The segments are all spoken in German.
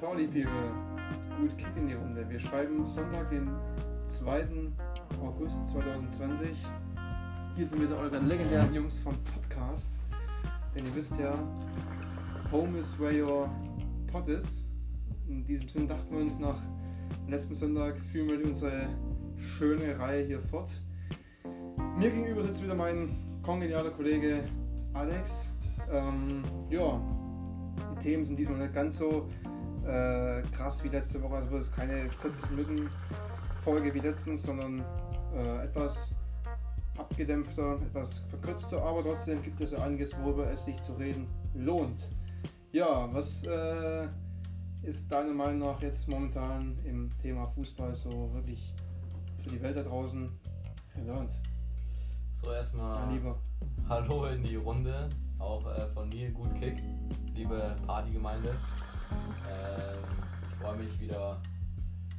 Party People. Gut Kick in die Runde. Wir schreiben Sonntag, den 2. August 2020. Hier sind wieder eure legendären Jungs vom Podcast. Denn ihr wisst ja, Home is where your pot is. In diesem Sinn dachten wir uns nach letzten Sonntag führen wir unsere schöne Reihe hier fort. Mir gegenüber sitzt wieder mein kongenialer Kollege Alex. Ähm, ja, die Themen sind diesmal nicht ganz so äh, krass wie letzte Woche. Also es keine 40 Minuten Folge wie letztens, sondern äh, etwas abgedämpfter, etwas verkürzter, aber trotzdem gibt es ja einiges, worüber es sich zu reden lohnt. Ja, was äh, ist deiner Meinung nach jetzt momentan im Thema Fußball so wirklich für die Welt da draußen relevant? So, erstmal Hallo in die Runde, auch äh, von mir, gut Kick, liebe Partygemeinde. Ähm, ich freue mich wieder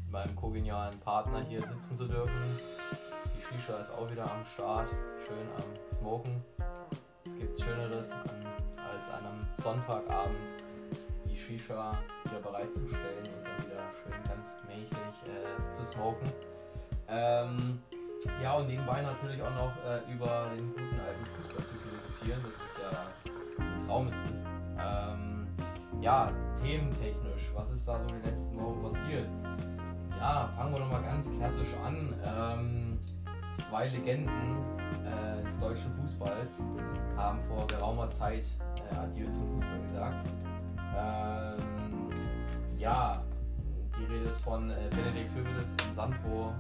mit meinem kogenialen Partner hier sitzen zu dürfen. Die Shisha ist auch wieder am Start, schön am Smoken. Es gibt Schöneres als an einem Sonntagabend die Shisha wieder bereitzustellen und dann wieder schön ganz mächtig äh, zu smoken. Ähm, ja, und nebenbei natürlich auch noch äh, über den guten alten Fußball zu philosophieren. Das ist ja ein Traum ist es. Ähm, ja, thementechnisch, was ist da so die letzten Wochen passiert? Ja, fangen wir nochmal ganz klassisch an. Ähm, zwei Legenden äh, des deutschen Fußballs haben vor geraumer Zeit äh, Adieu zum Fußball gesagt. Ähm, ja, die Rede ist von äh, Benedikt Hövedes und Sandro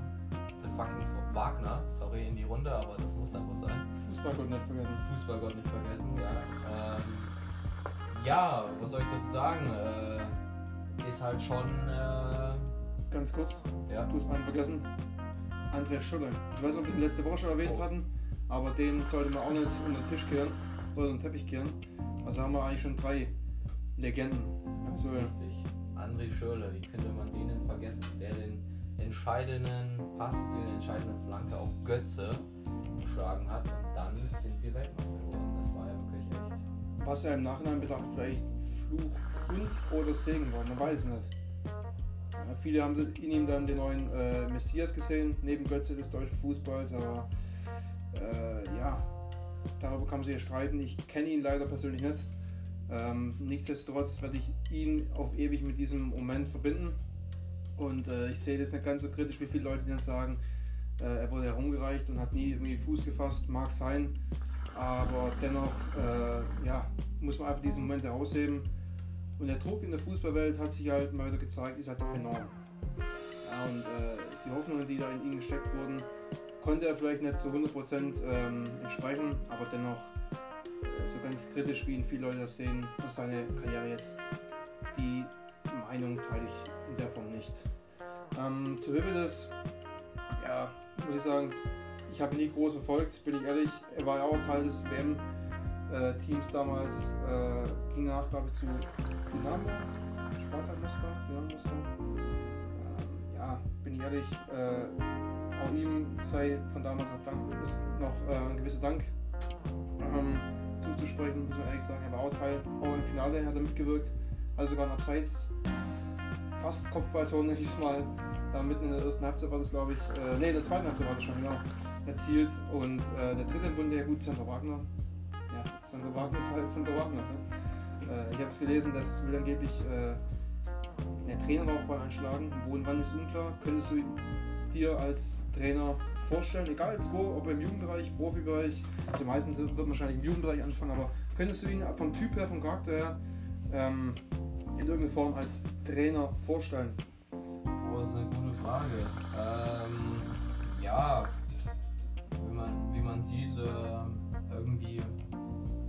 the fucking Wagner. Sorry in die Runde, aber das muss einfach sein. Fußballgott nicht vergessen. Fußballgott nicht vergessen, ja. Ähm, ja, was soll ich dazu sagen? Äh, ist halt schon. Äh, Ganz kurz, ja. du hast einen vergessen. Andreas Schüller. Ich weiß nicht, ob wir ihn letzte Woche schon erwähnt Oh. hatten, aber den sollte man auch nicht unter den Tisch kehren oder den Teppich kehren. Also haben wir eigentlich schon drei Legenden. Also, Richtig. André Schürrle, wie könnte man den denn vergessen? Der den entscheidenden Pass bzw. den entscheidenden Flanke auf Götze geschlagen hat und dann sind wir Weltmeister geworden. Was ja im Nachhinein bedacht vielleicht Fluch und oder Segen war, man weiß es nicht. Ja, viele haben in ihm dann den neuen äh, Messias gesehen, neben Götze des deutschen Fußballs, aber äh, ja, darüber kann man sich streiten. Ich kenne ihn leider persönlich nicht. Ähm, nichtsdestotrotz werde ich ihn auf ewig mit diesem Moment verbinden. Und äh, ich sehe das nicht ganz so kritisch, wie viele Leute dann sagen, äh, er wurde herumgereicht und hat nie irgendwie Fuß gefasst. Mag sein, aber dennoch äh, ja, muss man einfach diesen Moment herausheben. Und der Druck in der Fußballwelt hat sich halt mal wieder gezeigt, ist halt enorm. Ja, und äh, die Hoffnungen, die da in ihn gesteckt wurden, konnte er vielleicht nicht zu 100% ähm, entsprechen, aber dennoch äh, so ganz kritisch, wie ihn viele Leute das sehen, für seine Karriere jetzt, die Meinung teile ich in der Form nicht. Ähm, zu Hövedes, ja, muss ich sagen, ich habe nie groß verfolgt, bin ich ehrlich. Er war ja auch Teil des WM-Teams damals, äh, ging nach, glaube ich, zu Dynamo, Spartak Moskau, Dynamo Moskau. Ähm, ja, bin ich ehrlich, äh, auch ihm sei von damals auch Dank, ist noch äh, ein gewisser Dank ähm, zuzusprechen, muss man ehrlich sagen. Er war auch Teil, auch im Finale hat er mitgewirkt, also sogar ein Abseits, fast Kopfballtor, nenne ich es mal. Da mitten in der ersten Halbzeit war das, glaube ich, äh, nee, in der zweiten Halbzeit war das schon, genau, erzielt. Und äh, der dritte im Bunde, ja gut, Sandro Wagner. Ja, Sandro Wagner ist halt Sandro Wagner. Ne? Äh, ich habe es gelesen, das will angeblich äh, eine Traineraufbahn einschlagen. Wo und wann ist unklar. Könntest du dir als Trainer vorstellen, egal jetzt wo, ob im Jugendbereich, Profibereich, also meistens wird man wahrscheinlich im Jugendbereich anfangen, aber könntest du ihn vom Typ her, vom Charakter her, ähm, in irgendeiner Form als Trainer vorstellen? Das ist eine gute Frage. Ähm, ja, sieht, äh, irgendwie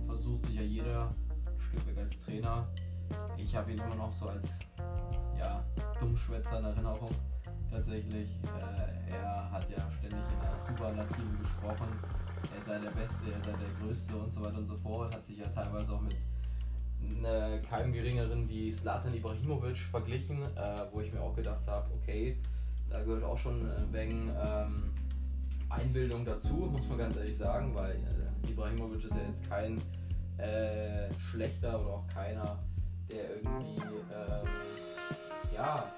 versucht sich ja jeder ein Stück weg als Trainer. Ich habe ihn immer noch so als ja, Dummschwätzer in Erinnerung. Tatsächlich, äh, er hat ja ständig in der Superlative gesprochen. Er sei der Beste, er sei der Größte und so weiter und so fort. Hat sich ja teilweise auch mit ne, keinem geringeren wie Slatan Ibrahimovic verglichen, äh, wo ich mir auch gedacht habe, okay, da gehört auch schon äh, wegen ähm, Einbildung dazu, muss man ganz ehrlich sagen, weil äh, Ibrahimovic ist ja jetzt kein äh, schlechter oder auch keiner, der irgendwie ähm, ja,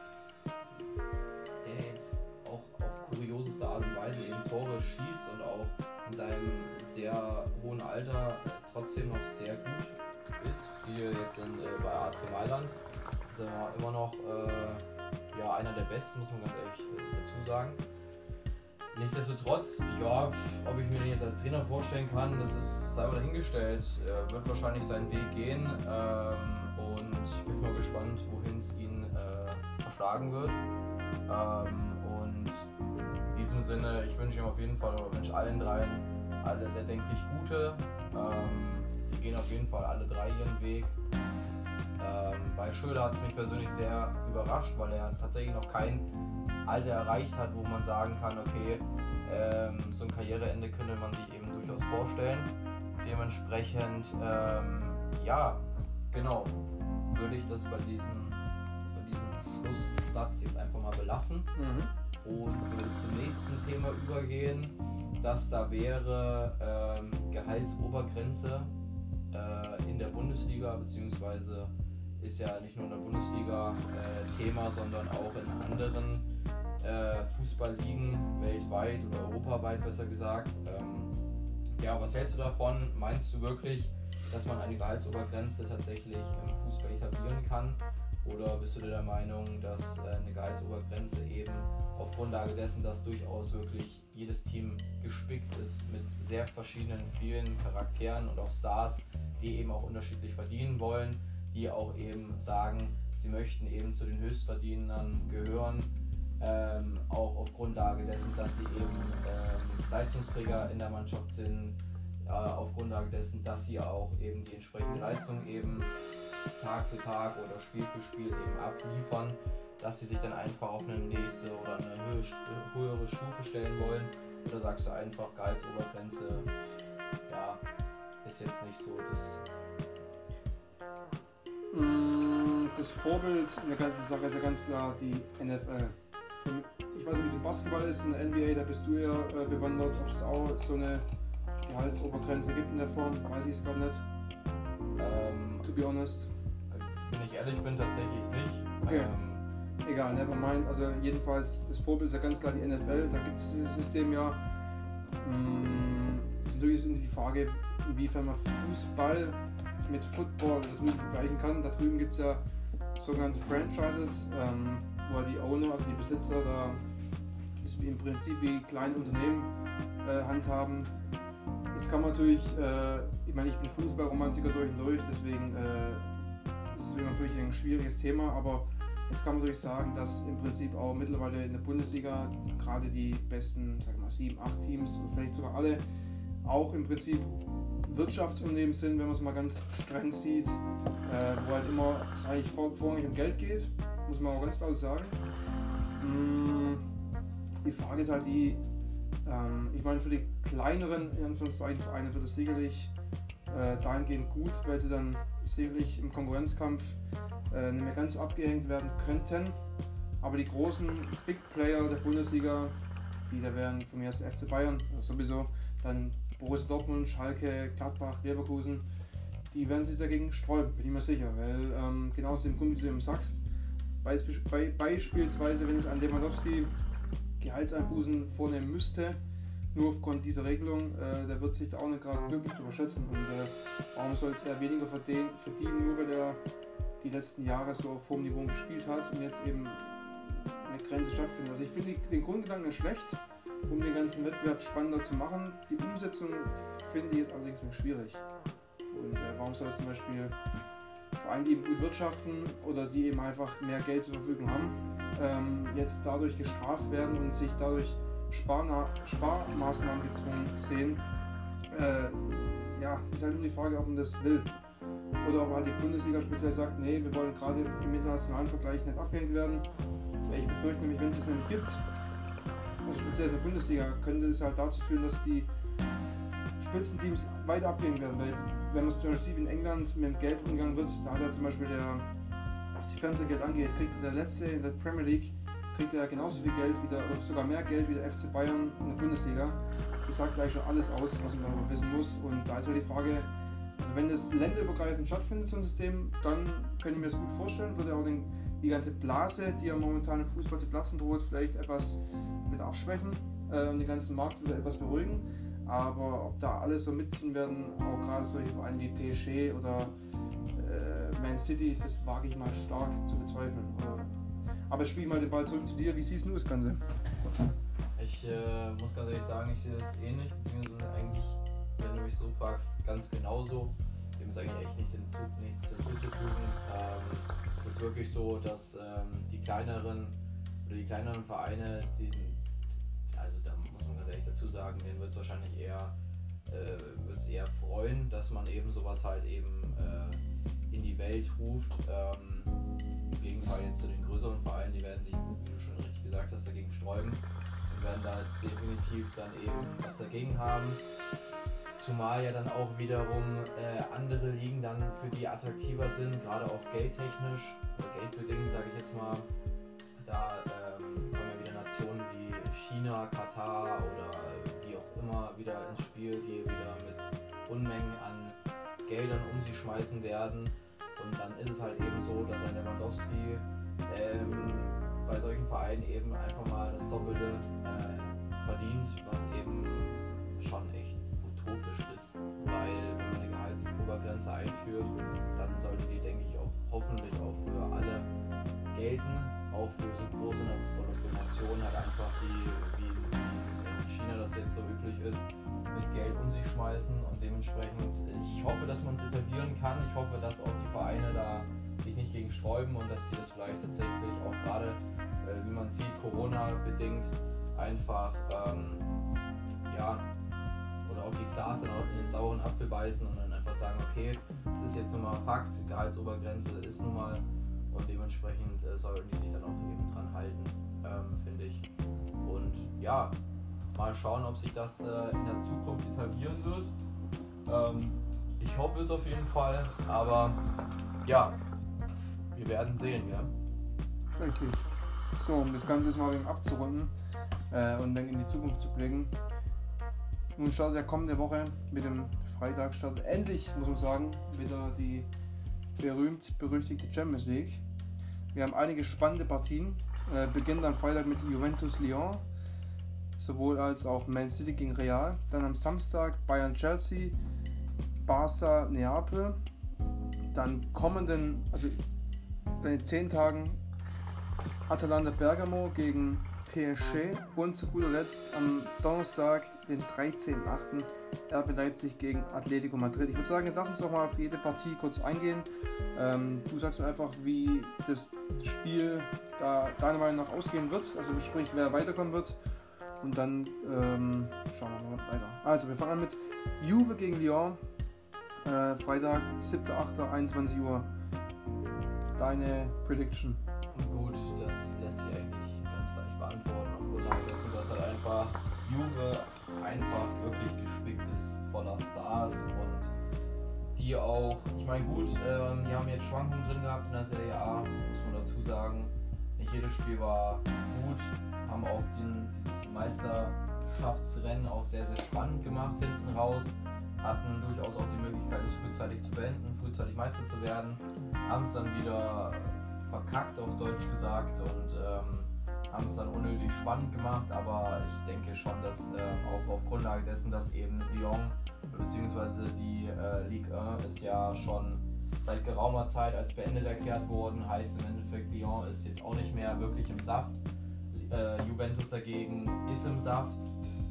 der jetzt auch auf kurioseste Art und Weise eben Tore schießt und auch in seinem sehr hohen Alter trotzdem noch sehr gut ist. Siehe jetzt in, äh, bei AC Mailand. Ist er immer noch äh, ja, einer der besten, muss man ganz ehrlich äh, dazu sagen. Nichtsdestotrotz, ja, ob ich mir den jetzt als Trainer vorstellen kann, das ist mal dahingestellt. Er wird wahrscheinlich seinen Weg gehen ähm, und ich bin mal gespannt, wohin es ihn äh, verschlagen wird. Ähm, und in diesem Sinne, ich wünsche ihm auf jeden Fall, oder wünsche allen dreien alle sehr denklich Gute. Ähm, die gehen auf jeden Fall alle drei ihren Weg. Ähm, bei Schröder hat es mich persönlich sehr überrascht, weil er tatsächlich noch kein Alter erreicht hat, wo man sagen kann, okay, ähm, so ein Karriereende könnte man sich eben durchaus vorstellen. Dementsprechend, ähm, ja, genau, würde ich das bei diesem, bei diesem Schlusssatz jetzt einfach mal belassen mhm. und würde zum nächsten Thema übergehen, das da wäre ähm, Gehaltsobergrenze äh, in der Bundesliga, beziehungsweise ist ja nicht nur in der Bundesliga äh, Thema, sondern auch in anderen äh, Fußballligen weltweit oder europaweit besser gesagt. Ähm, ja, was hältst du davon? Meinst du wirklich, dass man eine Gehaltsobergrenze tatsächlich im Fußball etablieren kann? Oder bist du der Meinung, dass äh, eine Gehaltsobergrenze eben auf Grundlage dessen, dass durchaus wirklich jedes Team gespickt ist mit sehr verschiedenen, vielen Charakteren und auch Stars, die eben auch unterschiedlich verdienen wollen, die auch eben sagen, sie möchten eben zu den Höchstverdienern gehören, ähm, auch auf Grundlage dessen, dass sie eben ähm, Leistungsträger in der Mannschaft sind, äh, auf Grundlage dessen, dass sie auch eben die entsprechende Leistung eben Tag für Tag oder Spiel für Spiel eben abliefern, dass sie sich dann einfach auf eine nächste oder eine höhere Stufe stellen wollen? Oder sagst du einfach Gehaltsobergrenze, ja, ist jetzt nicht so das. Mm, das Vorbild in der ganzen Sache ist ja ganz klar die NFL. Ich weiß nicht, wie es im Basketball ist, in der NBA, da bist du ja äh, bewandert, ob es auch so eine Gehaltsobergrenze gibt in der Form, weiß ich es gar nicht. Ähm, to be honest. Wenn ich ehrlich bin, tatsächlich nicht. Okay. Ähm, Egal, never mind. Also jedenfalls, das Vorbild ist ja ganz klar die NFL. Da gibt es dieses System ja. Mm, das ist natürlich die Frage, inwiefern man Fußball mit Football da drüben vergleichen kann. Da drüben gibt es ja sogenannte Franchises, ähm, wo die Owner, also die Besitzer, da im Prinzip wie kleine Unternehmen äh, handhaben. Jetzt kann man natürlich, äh, ich meine, ich bin Fußballromantiker durch und durch, deswegen äh, ist es natürlich ein schwieriges Thema, aber jetzt kann man natürlich sagen, dass im Prinzip auch mittlerweile in der Bundesliga gerade die besten, sagen wir mal, sieben, acht Teams, vielleicht sogar alle, auch im Prinzip Wirtschaftsunternehmen sind, wenn man es mal ganz streng sieht, äh, wo halt immer es eigentlich vor, vorrangig um Geld geht, muss man auch ganz klar sagen. Mm, die Frage ist halt die, ähm, ich meine, für die kleineren in Anführungszeichen Vereine wird es sicherlich äh, dahingehend gut, weil sie dann sicherlich im Konkurrenzkampf äh, nicht mehr ganz abgehängt werden könnten. Aber die großen Big Player der Bundesliga, die da wären von mir erst der FC Bayern, sowieso, dann Borussia Dortmund, Schalke, Gladbach, Leverkusen, die werden sich dagegen sträuben, bin ich mir sicher. Weil ähm, genau aus dem Grund, wie du eben sagst, be beispielsweise, wenn ich an Lewandowski Gehaltseinbußen vornehmen müsste, nur aufgrund dieser Regelung, äh, der wird sich da auch nicht gerade wirklich überschätzen. Und äh, warum soll es er weniger verdienen, verdienen, nur weil er die letzten Jahre so auf hohem Niveau gespielt hat und jetzt eben eine Grenze stattfindet. Also ich finde den Grundgedanken schlecht um den ganzen Wettbewerb spannender zu machen. Die Umsetzung finde ich jetzt allerdings noch schwierig. Und äh, warum soll es zum Beispiel Vereine, die eben gut wirtschaften oder die eben einfach mehr Geld zur Verfügung haben, ähm, jetzt dadurch gestraft werden und sich dadurch Sparna Sparmaßnahmen gezwungen sehen? Äh, ja, es ist halt nur die Frage, ob man das will. Oder ob halt die Bundesliga speziell sagt, nee, wir wollen gerade im internationalen Vergleich nicht abgehängt werden. Ich befürchte nämlich, wenn es das nämlich gibt, also speziell in der Bundesliga, könnte es halt dazu führen, dass die Spitzenteams weiter abgehen werden. Weil, wenn man es in England mit dem Geld umgegangen wird, da hat er zum Beispiel der, was die Fernsehgeld angeht, kriegt der letzte in der Premier League kriegt er genauso viel Geld wieder, oder sogar mehr Geld wie der FC Bayern in der Bundesliga. Das sagt gleich schon alles aus, was man darüber wissen muss. Und da ist halt die Frage, also wenn das länderübergreifend stattfindet, so ein System, dann könnte ich mir das gut vorstellen, würde auch den, die ganze Blase, die ja momentan im Fußball zu platzen droht, vielleicht etwas mit abschwächen äh, und den ganzen Markt wieder etwas beruhigen. Aber ob da alle so mitziehen werden, auch gerade solche Vereine wie PSG oder äh, Man City, das wage ich mal stark zu bezweifeln. Aber, aber ich spiele mal den Ball zurück zu dir. Wie siehst du das Ganze? Ich äh, muss ganz ehrlich sagen, ich sehe das ähnlich, beziehungsweise eigentlich, wenn du mich so fragst, ganz genauso. Dem sage ich echt nicht hinzu, nichts hinzuzufügen. Ähm, es ist wirklich so, dass ähm, die kleineren oder die kleineren Vereine, die, also da muss man ganz ehrlich dazu sagen, denen wird es wahrscheinlich eher, äh, eher freuen, dass man eben sowas halt eben äh, in die Welt ruft. Ähm, Im Gegenteil jetzt zu den größeren Vereinen, die werden sich, wie du schon richtig gesagt hast, dagegen sträuben und werden da definitiv dann eben was dagegen haben. Zumal ja dann auch wiederum äh, andere Ligen dann für die attraktiver sind, gerade auch geldtechnisch oder geldbedingt, sage ich jetzt mal. Da ähm, kommen ja wieder Nationen wie China, Katar oder wie auch immer wieder ins Spiel, die wieder mit Unmengen an Geldern um sich schmeißen werden. Und dann ist es halt eben so, dass ein Lewandowski ähm, bei solchen Vereinen eben einfach mal das Doppelte äh, verdient, was eben schon echt utopisch ist, weil wenn man eine Gehaltsobergrenze einführt, dann sollte die, denke ich, auch hoffentlich auch für alle gelten, auch für so große oder für Nationen halt einfach, die wie in China das jetzt so üblich ist, mit Geld um sich schmeißen und dementsprechend, ich hoffe, dass man es etablieren kann. Ich hoffe, dass auch die Vereine da sich nicht gegen sträuben und dass die das vielleicht tatsächlich auch gerade, äh, wie man sieht, Corona bedingt einfach ähm, ja, auch die Stars dann auch in den sauren Apfel beißen und dann einfach sagen, okay, das ist jetzt nun mal Fakt, Gehaltsobergrenze ist nun mal und dementsprechend äh, sollten die sich dann auch eben dran halten, ähm, finde ich. Und ja, mal schauen, ob sich das äh, in der Zukunft etablieren wird. Ähm, ich hoffe es auf jeden Fall, aber ja, wir werden sehen, ja. Richtig. So, um das Ganze jetzt mal ein abzurunden äh, und dann in die Zukunft zu blicken. Nun startet der kommende Woche mit dem Freitag startet endlich, muss man sagen, wieder die berühmt-berüchtigte Champions League. Wir haben einige spannende Partien. Äh, beginnt am Freitag mit Juventus Lyon, sowohl als auch Man City gegen Real. Dann am Samstag Bayern Chelsea, Barca Neapel. Dann kommenden, also in zehn Tagen Atalanta Bergamo gegen PSG und zu guter Letzt am Donnerstag, den 13.08. RB Leipzig gegen Atletico Madrid. Ich würde sagen, lass uns doch mal auf jede Partie kurz eingehen. Ähm, du sagst mir einfach, wie das Spiel da deiner Meinung nach ausgehen wird, also sprich, wer weiterkommen wird. Und dann ähm, schauen wir mal weiter. Also, wir fangen an mit Juve gegen Lyon. Äh, Freitag, 7.8., 21 Uhr. Deine Prediction. Gut, dessen, dass halt einfach Juve einfach wirklich gespickt ist voller Stars und die auch, ich meine gut, ähm, die haben jetzt Schwankungen drin gehabt in der Serie A, muss man dazu sagen. Nicht jedes Spiel war gut, haben auch den, dieses Meisterschaftsrennen auch sehr, sehr spannend gemacht hinten raus hatten durchaus auch die Möglichkeit, es frühzeitig zu beenden, frühzeitig Meister zu werden, haben es dann wieder verkackt, auf Deutsch gesagt, und ähm, haben es dann unnötig spannend gemacht, aber ich denke schon, dass äh, auch auf Grundlage dessen, dass eben Lyon bzw. die äh, Ligue 1 ist ja schon seit geraumer Zeit als beendet erklärt worden, heißt im Endeffekt Lyon ist jetzt auch nicht mehr wirklich im Saft. Äh, Juventus dagegen ist im Saft,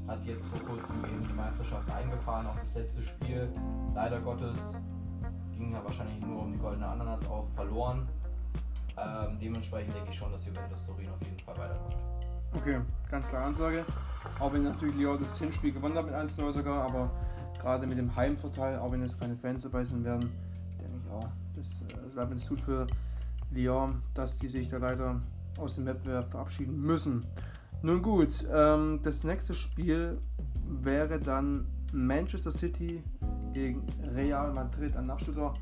hat jetzt vor kurzem eben die Meisterschaft eingefahren, auch das letzte Spiel. Leider Gottes ging ja wahrscheinlich nur um die goldene Ananas auch verloren. Ähm, dementsprechend denke ich schon, dass Juventus Turin auf jeden Fall weiterkommt. Okay, ganz klare Ansage. Auch wenn natürlich Lyon das Hinspiel gewonnen hat mit 1-0 sogar, aber gerade mit dem Heimvorteil, auch wenn es keine Fans dabei sein werden, denke ich auch, das, das bleibt es tut für Lyon, dass die sich da leider aus dem Wettbewerb verabschieden müssen. Nun gut, ähm, das nächste Spiel wäre dann Manchester City gegen Real Madrid. Ein absoluter,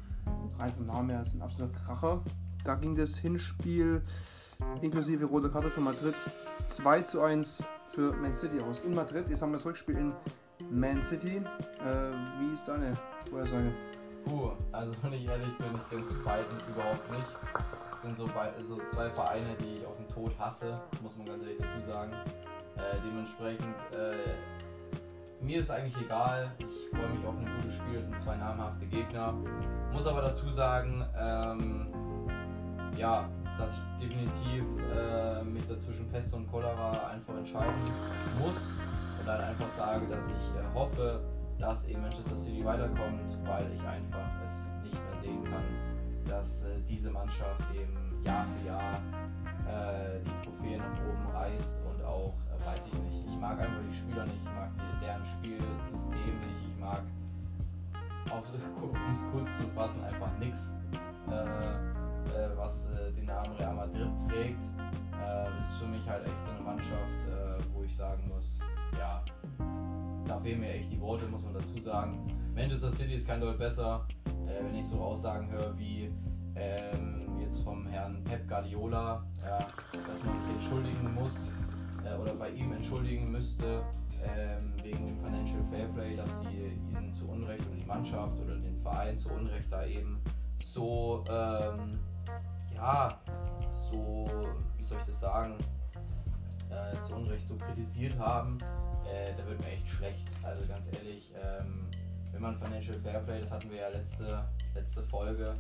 rein vom Namen her, ist ein absoluter Kracher. Da ging das Hinspiel inklusive rote Karte für Madrid 2 zu 1 für Man City aus. In Madrid, jetzt haben wir das Rückspiel in Man City. Äh, wie ist deine Vorhersage? Puh, also wenn ich ehrlich bin, ich bin zu beiden überhaupt nicht. sind so, so, zwei Vereine, die ich auf den Tod hasse, muss man ganz ehrlich dazu sagen. Äh, dementsprechend, äh, mir ist eigentlich egal. Ich freue mich auf ein gutes Spiel. Es sind zwei namhafte Gegner. Muss aber dazu sagen, ähm, ja, dass ich definitiv äh, mich dazwischen Pest und Cholera einfach entscheiden muss und dann einfach sage, dass ich äh, hoffe, dass eben Manchester City weiterkommt, weil ich einfach es nicht mehr sehen kann, dass äh, diese Mannschaft eben Jahr für Jahr äh, die Trophäe nach oben reißt und auch, äh, weiß ich nicht, ich mag einfach die Spieler nicht, ich mag deren Spielsystem nicht, ich mag, um es kurz zu fassen, einfach nichts, äh, äh, was den Namen Real Madrid trägt. das ist für mich halt echt so eine Mannschaft, wo ich sagen muss, ja, da fehlen mir echt die Worte, muss man dazu sagen. Manchester City ist kein Deut besser, äh, wenn ich so Aussagen höre wie ähm, jetzt vom Herrn Pep Guardiola, ja, dass man sich entschuldigen muss äh, oder bei ihm entschuldigen müsste ähm, wegen dem Financial Fairplay, dass sie ihn zu Unrecht oder die Mannschaft oder den Verein zu Unrecht da eben so, ähm, ja, so, wie soll ich das sagen, äh, zu Unrecht so kritisiert haben äh, da wird mir echt schlecht. Also ganz ehrlich, ähm, wenn man Financial Fairplay, das hatten wir ja letzte, letzte Folge,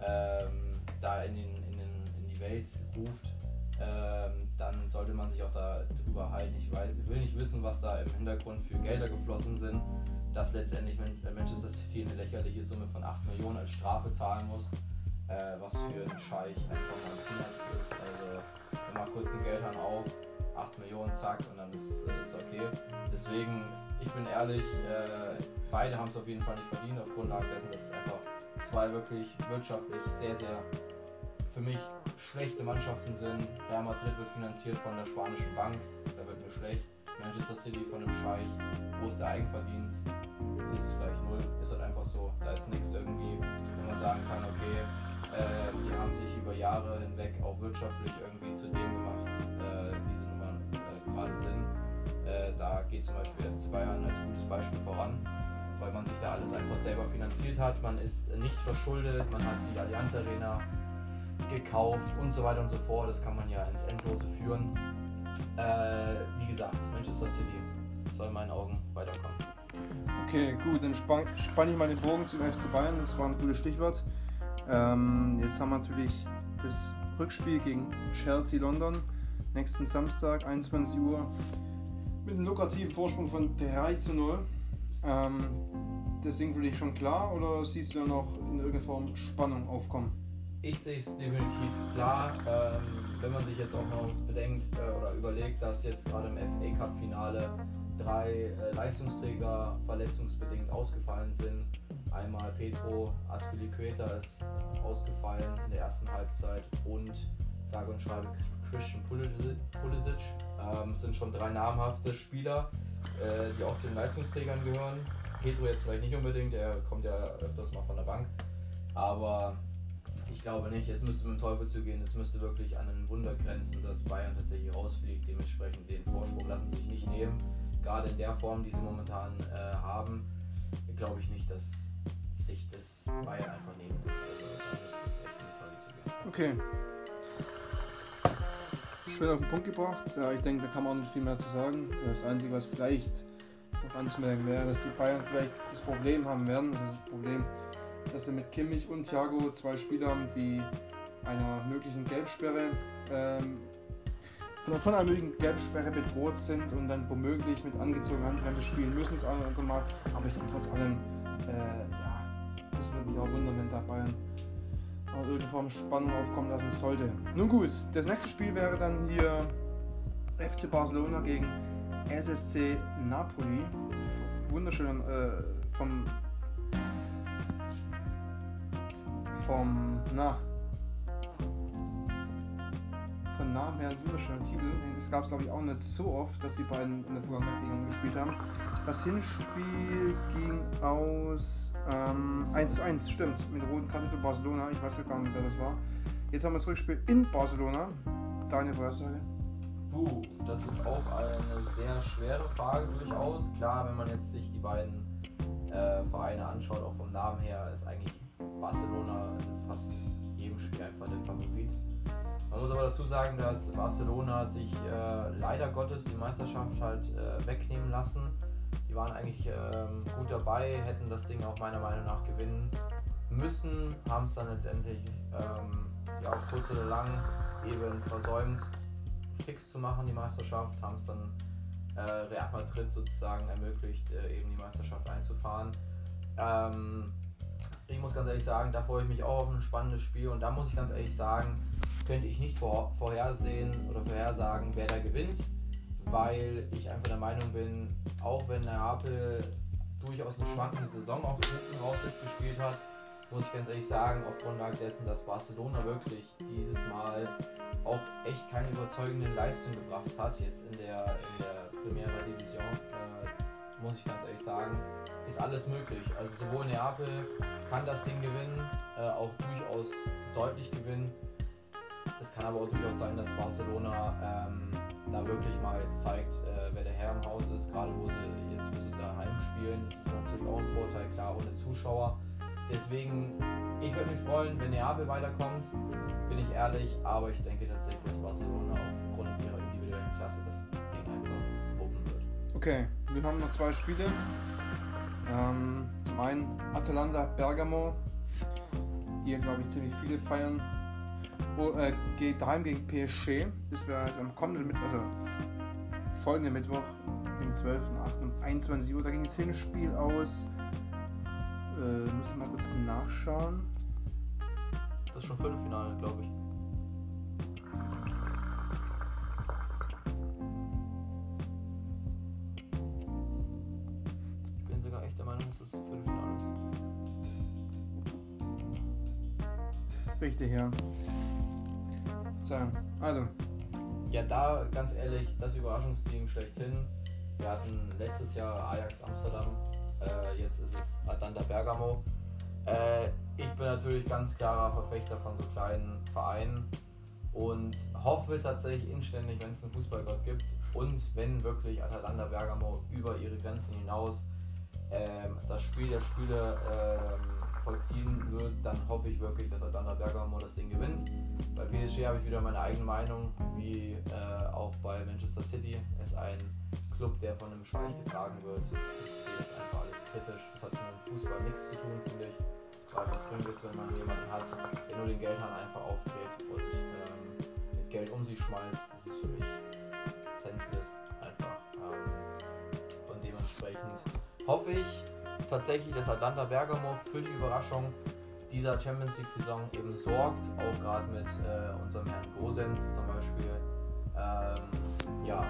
ähm, da in, den, in, den, in die Welt ruft, ähm, dann sollte man sich auch darüber halten. Ich weiß, will nicht wissen, was da im Hintergrund für Gelder geflossen sind, dass letztendlich Manchester City eine lächerliche Summe von 8 Millionen als Strafe zahlen muss, äh, was für einen Scheich einfach mal Peanuts ist. Also, wenn man kurz den Geldhahn auf, 8 Millionen, zack, und dann ist, es äh, okay. Deswegen, ich bin ehrlich, äh, beide haben es auf jeden Fall nicht verdient, auf Grundlage dessen, dass es einfach zwei wirklich wirtschaftlich sehr, sehr für mich schlechte Mannschaften sind. Real Madrid wird finanziert von der spanischen Bank, da wird mir schlecht. Manchester City von einem Scheich, wo ist der Eigenverdienst? Ist vielleicht null, ist halt einfach so. Da ist nichts irgendwie, wo man sagen kann, okay, äh, die haben sich über Jahre hinweg auch wirtschaftlich irgendwie zu dem gemacht, äh, diese gerade sind. Äh, da geht zum Beispiel FC Bayern als gutes Beispiel voran, weil man sich da alles einfach selber finanziert hat. Man ist nicht verschuldet, man hat die Allianz Arena gekauft und so weiter und so fort. Das kann man ja ins Endlose führen. Äh, wie gesagt, Manchester City soll in meinen Augen weiterkommen. Okay, gut, dann spann, spann ich mal den Bogen zum FC Bayern. Das war ein gutes Stichwort. Ähm, jetzt haben wir natürlich das Rückspiel gegen Chelsea London nächsten Samstag, 21 Uhr, mit einem lukrativen Vorsprung von 3 zu 0. Ähm, das Ding für dich schon klar oder siehst du da noch in irgendeiner Form Spannung aufkommen? Ich sehe es definitiv klar. Ähm, wenn man sich jetzt auch noch bedenkt äh, oder überlegt, dass jetzt gerade im FA Cup Finale drei äh, Leistungsträger verletzungsbedingt ausgefallen sind. Einmal Petro Aspilicueta ist ausgefallen in der ersten Halbzeit und sage und schreibe Christian Pulisic. Ähm, sind schon drei namhafte Spieler, äh, die auch zu den Leistungsträgern gehören. Pedro jetzt vielleicht nicht unbedingt, er kommt ja öfters mal von der Bank. Aber ich glaube nicht, es müsste mit dem Teufel zugehen, es müsste wirklich an ein Wunder grenzen, dass Bayern tatsächlich rausfliegt. Dementsprechend den Vorsprung lassen sich nicht nehmen. Gerade in der Form, die sie momentan äh, haben, glaube ich nicht, dass sich das Bayern einfach nehmen lässt. Also da müsste es echt mit dem Teufel zugehen. Okay schön auf den Punkt gebracht. Ja, ich denke, da kann man auch nicht viel mehr zu sagen. Das Einzige, was vielleicht noch anzumerken wäre, dass die Bayern vielleicht das Problem haben werden. Das, das Problem, dass sie mit Kimmich und Thiago zwei Spieler haben, die einer möglichen Gelbsperre ähm, von einer möglichen Gelbsperre bedroht sind und dann womöglich mit angezogener Handbremse spielen müssen, das andere Mal. Aber ich denke trotz allem, äh, das würde mich auch wundern, wenn da Bayern irgendeine Form Spannung aufkommen lassen sollte. Nun gut, das nächste Spiel wäre dann hier FC Barcelona gegen SSC Napoli. Wunderschön äh, vom vom na von Namen her ein wunderschöner Titel. Das gab es glaube ich auch nicht so oft, dass die beiden in der Vergangenheit gespielt haben. Das Hinspiel ging aus ähm, 1 zu 1, stimmt. Mit roten Karte für Barcelona. Ich weiß gar nicht, wer das war. Jetzt haben wir das Rückspiel in Barcelona. Deine Vorhersage? Puh, das ist auch eine sehr schwere Frage durchaus. Klar, wenn man jetzt sich die beiden äh, Vereine anschaut, auch vom Namen her, ist eigentlich Barcelona in fast jedem Spiel einfach der Favorit. Man muss aber dazu sagen, dass Barcelona sich äh, leider Gottes die Meisterschaft halt äh, wegnehmen lassen. Die waren eigentlich ähm, gut dabei, hätten das Ding auch meiner Meinung nach gewinnen müssen, haben es dann letztendlich ähm, ja, auf kurz oder lang eben versäumt, fix zu machen, die Meisterschaft, haben es dann äh, Real Madrid sozusagen ermöglicht, äh, eben die Meisterschaft einzufahren. Ähm, ich muss ganz ehrlich sagen, da freue ich mich auch auf ein spannendes Spiel und da muss ich ganz ehrlich sagen, könnte ich nicht vor, vorhersehen oder vorhersagen, wer da gewinnt, weil ich einfach der Meinung bin, auch wenn Neapel durchaus eine schwankende Saison auch hinten raus jetzt gespielt hat, muss ich ganz ehrlich sagen, auf Grundlage dessen, dass Barcelona wirklich dieses Mal auch echt keine überzeugende Leistung gebracht hat, jetzt in der, in der Primera Division, äh, muss ich ganz ehrlich sagen, ist alles möglich. Also sowohl Neapel kann das Ding gewinnen, äh, auch durchaus deutlich gewinnen. Es kann aber auch durchaus sein, dass Barcelona ähm, da wirklich mal jetzt zeigt, äh, wer der Herr im Haus ist, gerade wo sie jetzt wo sie daheim spielen. Das ist natürlich auch ein Vorteil, klar, ohne Zuschauer. Deswegen, ich würde mich freuen, wenn Neapel weiterkommt, bin ich ehrlich, aber ich denke tatsächlich, dass Barcelona aufgrund ihrer individuellen Klasse das Ding einfach wuppen wird. Okay, wir haben noch zwei Spiele. Ähm, zum einen Atalanta Bergamo, die ja glaube ich ziemlich viele feiern. Oh, äh, geht daheim gegen PSG. Das wäre also am kommenden Mittwoch, also folgenden Mittwoch, dem 12.8. um 21 Uhr. Da ging das Hinspiel aus äh, muss ich mal kurz nachschauen. Das ist schon Viertelfinale, glaube ich. Ich bin sogar echt der Meinung, dass das Viertelfinale ist. Richtig, ja. Verzeihung. Also. Ja, da ganz ehrlich, das Überraschungsteam schlechthin. Wir hatten letztes Jahr Ajax Amsterdam äh, jetzt ist es Atlanta Bergamo. Äh, ich bin natürlich ganz klarer Verfechter von so kleinen Vereinen und hoffe tatsächlich inständig, wenn es einen Fußballgott gibt und wenn wirklich Atalanta Bergamo über ihre Grenzen hinaus ähm, das Spiel der Spiele ähm, vollziehen wird, dann hoffe ich wirklich, dass Atalanta Bergamo das Ding gewinnt. Bei PSG habe ich wieder meine eigene Meinung, wie äh, auch bei Manchester City. Es ist ein Club, der von einem Scheich getragen wird. Ich sehe das einfach alles kritisch. Das hat mit dem Fußball nichts zu tun, finde ich. Weil was bringt es, wenn man jemanden hat, der nur den Geldhahn einfach auftritt und ähm, mit Geld um sich schmeißt. Das ist für mich senseless einfach. Ähm, und dementsprechend hoffe ich tatsächlich, dass Atlanta Bergamo für die Überraschung dieser Champions League Saison eben sorgt, auch gerade mit äh, unserem Herrn Gosens zum Beispiel. Ähm, ja,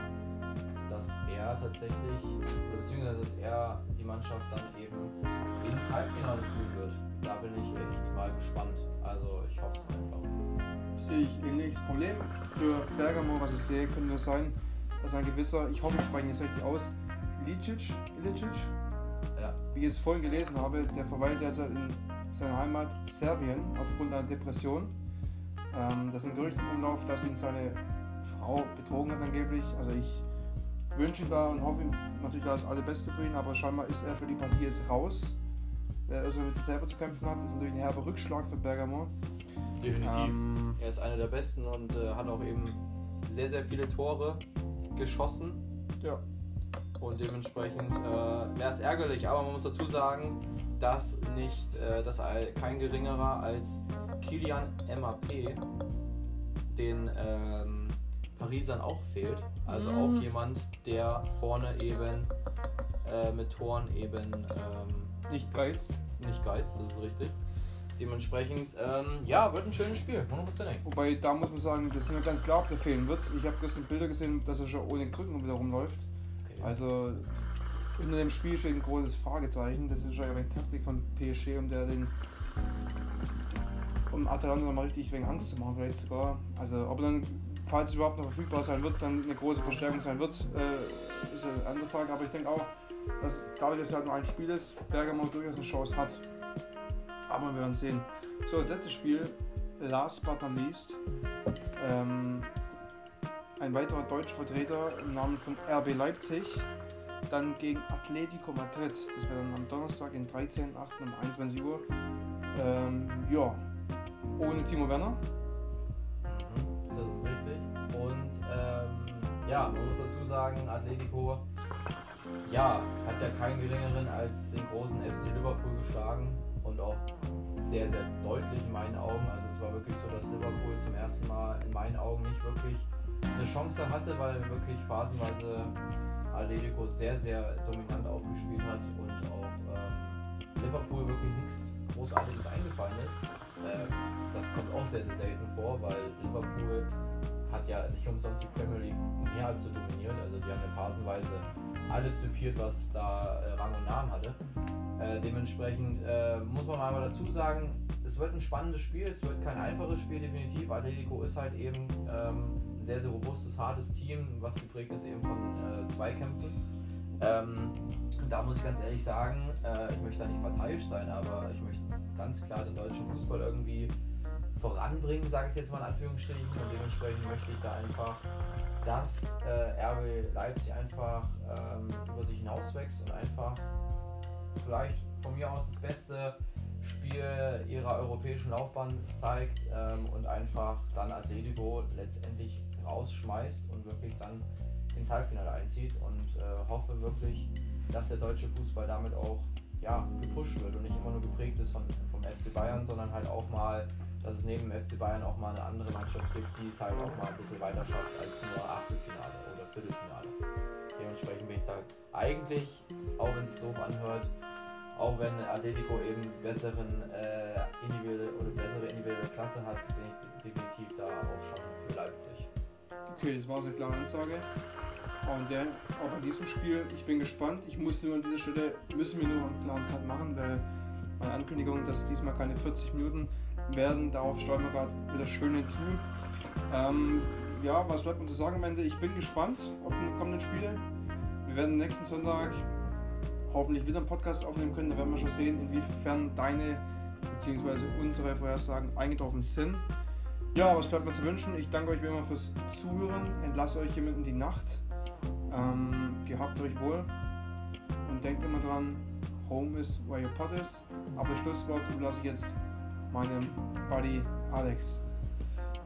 dass er tatsächlich, beziehungsweise dass er die Mannschaft dann eben ins Halbfinale führen wird. Da bin ich echt mal gespannt. Also ich hoffe es einfach. Sehe ich ähnliches Problem. Für Bergamo, was ich sehe, könnte es sein, dass ein gewisser, ich hoffe, ich spreche jetzt richtig aus, Licic, Licic. Wie ich es vorhin gelesen habe, der verweilt derzeit in seiner Heimat Serbien aufgrund einer Depression. Ähm, das sind Gerüchte im Umlauf, dass ihn seine Frau betrogen hat angeblich. Also ich wünsche ihm da und hoffe ihm natürlich das Allerbeste für ihn, aber scheinbar ist er für die Partie jetzt raus. Wer also mit sich selber zu kämpfen hat, das ist natürlich ein herber Rückschlag für Bergamo. Definitiv. Ähm, er ist einer der Besten und äh, hat auch eben sehr, sehr viele Tore geschossen. Ja. Und dementsprechend äh, wäre es ärgerlich, aber man muss dazu sagen, dass nicht, äh, dass kein geringerer als Kilian MAP den ähm, Parisern auch fehlt. Also mhm. auch jemand, der vorne eben äh, mit Toren eben ähm, nicht geizt. Nicht geizt, das ist richtig. Dementsprechend, ähm, ja, wird ein schönes Spiel, 100%. Wobei, da muss man sagen, das ist mir ganz klar, ob der fehlen wird. Ich habe gestern Bilder gesehen, dass er schon ohne Krücken wieder rumläuft. Also, unter dem Spiel steht ein großes Fragezeichen. Das ist schon eine Taktik von PSG, um der den um Atalanta nochmal richtig wegen Angst zu machen, vielleicht sogar. Also, ob dann falls es überhaupt noch verfügbar sein wird, dann eine große Verstärkung sein wird, äh, ist eine andere Frage. Aber ich denke auch, dass dadurch, dass es halt nur ein Spiel ist, Bergamo durchaus eine Chance hat. Aber wir werden sehen. So, das letzte Spiel, last but not least. Ähm, ein weiterer deutscher Vertreter im Namen von RB Leipzig. Dann gegen Atletico Madrid. Das wäre dann am Donnerstag, den 13.08. um 21 Uhr. Ähm, ja, ohne Timo Werner. Das ist richtig. Und ähm, ja, man muss dazu sagen, Atletico ja, hat ja keinen geringeren als den großen FC Liverpool geschlagen und auch sehr, sehr deutlich in meinen Augen. Also es war wirklich so, dass Liverpool zum ersten Mal in meinen Augen nicht wirklich eine Chance hatte, weil wirklich phasenweise Atletico sehr, sehr dominant aufgespielt hat und auch Liverpool wirklich nichts Großartiges eingefallen ist. Ähm, das kommt auch sehr, sehr selten vor, weil Liverpool hat ja nicht umsonst die Premier League mehr als so dominiert. Also die haben ja phasenweise alles typiert, was da äh, Rang und Namen hatte. Äh, dementsprechend äh, muss man aber dazu sagen, es wird ein spannendes Spiel, es wird kein einfaches Spiel, definitiv. Atletico ist halt eben ähm, ein sehr, sehr robustes, hartes Team, was geprägt ist eben von Zweikämpfen. Ähm, da muss ich ganz ehrlich sagen, äh, ich möchte da nicht parteiisch sein, aber ich möchte ganz klar den deutschen Fußball irgendwie voranbringen, sage ich jetzt mal in Anführungsstrichen. Und dementsprechend möchte ich da einfach, dass äh, RB Leipzig einfach ähm, über sich hinauswächst und einfach vielleicht von mir aus das beste Spiel ihrer europäischen Laufbahn zeigt ähm, und einfach dann Atletico letztendlich rausschmeißt und wirklich dann ins Halbfinale einzieht und äh, hoffe wirklich, dass der deutsche Fußball damit auch ja, gepusht wird und nicht immer nur geprägt ist von, vom FC Bayern, sondern halt auch mal dass es neben dem FC Bayern auch mal eine andere Mannschaft gibt, die es halt auch mal ein bisschen weiter schafft als nur Achtelfinale oder Viertelfinale. Dementsprechend bin ich da eigentlich, auch wenn es doof anhört, auch wenn Atletico eben besseren äh, individuelle oder bessere individuelle Klasse hat, bin ich definitiv da auch schon für Leipzig. Okay, das war eine klare Ansage. Und ja, auch bei diesem Spiel, ich bin gespannt. Ich muss nur an dieser Stelle, müssen wir nur einen klaren Cut machen, weil meine Ankündigung, dass diesmal keine 40 Minuten werden. Darauf steuern wir gerade wieder schön hinzu. Ähm, ja, was bleibt mir zu sagen am Ende? Ich bin gespannt auf die kommenden Spiele. Wir werden nächsten Sonntag hoffentlich wieder einen Podcast aufnehmen können. Da werden wir schon sehen, inwiefern deine bzw. unsere Vorhersagen eingetroffen sind. Ja, was bleibt mir zu wünschen? Ich danke euch wie immer fürs Zuhören. Entlasse euch hiermit in die Nacht. Ähm, gehabt euch wohl. Und denkt immer dran, Home is where your pot is. Aber Schlusswort überlasse ich jetzt meinem Buddy Alex.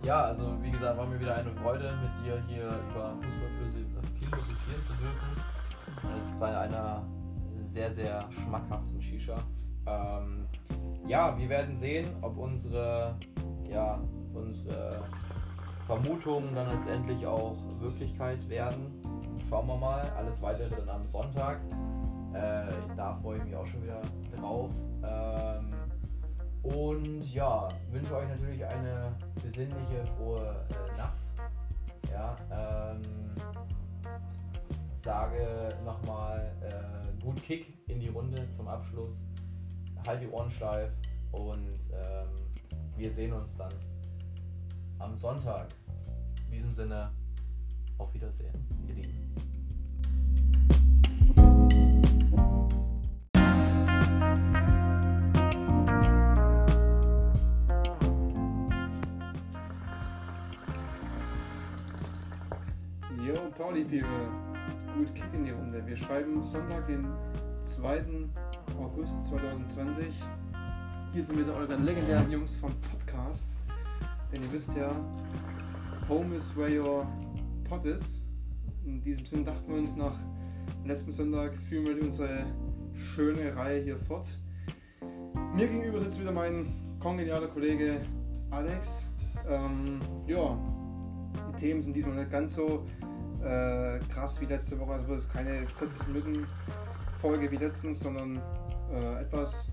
Ja, also wie gesagt, war mir wieder eine Freude, mit dir hier über Fußball philosophieren zu dürfen. Äh, bei einer sehr, sehr schmackhaften Shisha. Ähm, ja, wir werden sehen, ob unsere, ja, unsere Vermutungen dann letztendlich auch Wirklichkeit werden. Schauen wir mal. Alles weitere dann am Sonntag. Äh, da freue ich mich auch schon wieder drauf. Ähm, und ja, wünsche euch natürlich eine besinnliche, frohe äh, Nacht. Ja, ähm, sage nochmal äh, gut Kick in die Runde zum Abschluss. Halt die Ohren steif und ähm, wir sehen uns dann am Sonntag. In diesem Sinne, auf Wiedersehen, ihr Lieben. Pauli People. Gut Kick in die Runde. Wir schreiben Sonntag, den 2. August 2020. Hier sind wieder eure legendären Jungs vom Podcast. Denn ihr wisst ja, Home is where your pot is. In diesem Sinn dachten wir uns nach letzten Sonntag führen wir unsere schöne Reihe hier fort. Mir gegenüber sitzt wieder mein kongenialer Kollege Alex. Ähm, ja, die Themen sind diesmal nicht ganz so äh, krass wie letzte Woche. Also es ist keine 40 Minuten Folge wie letztens, sondern äh, etwas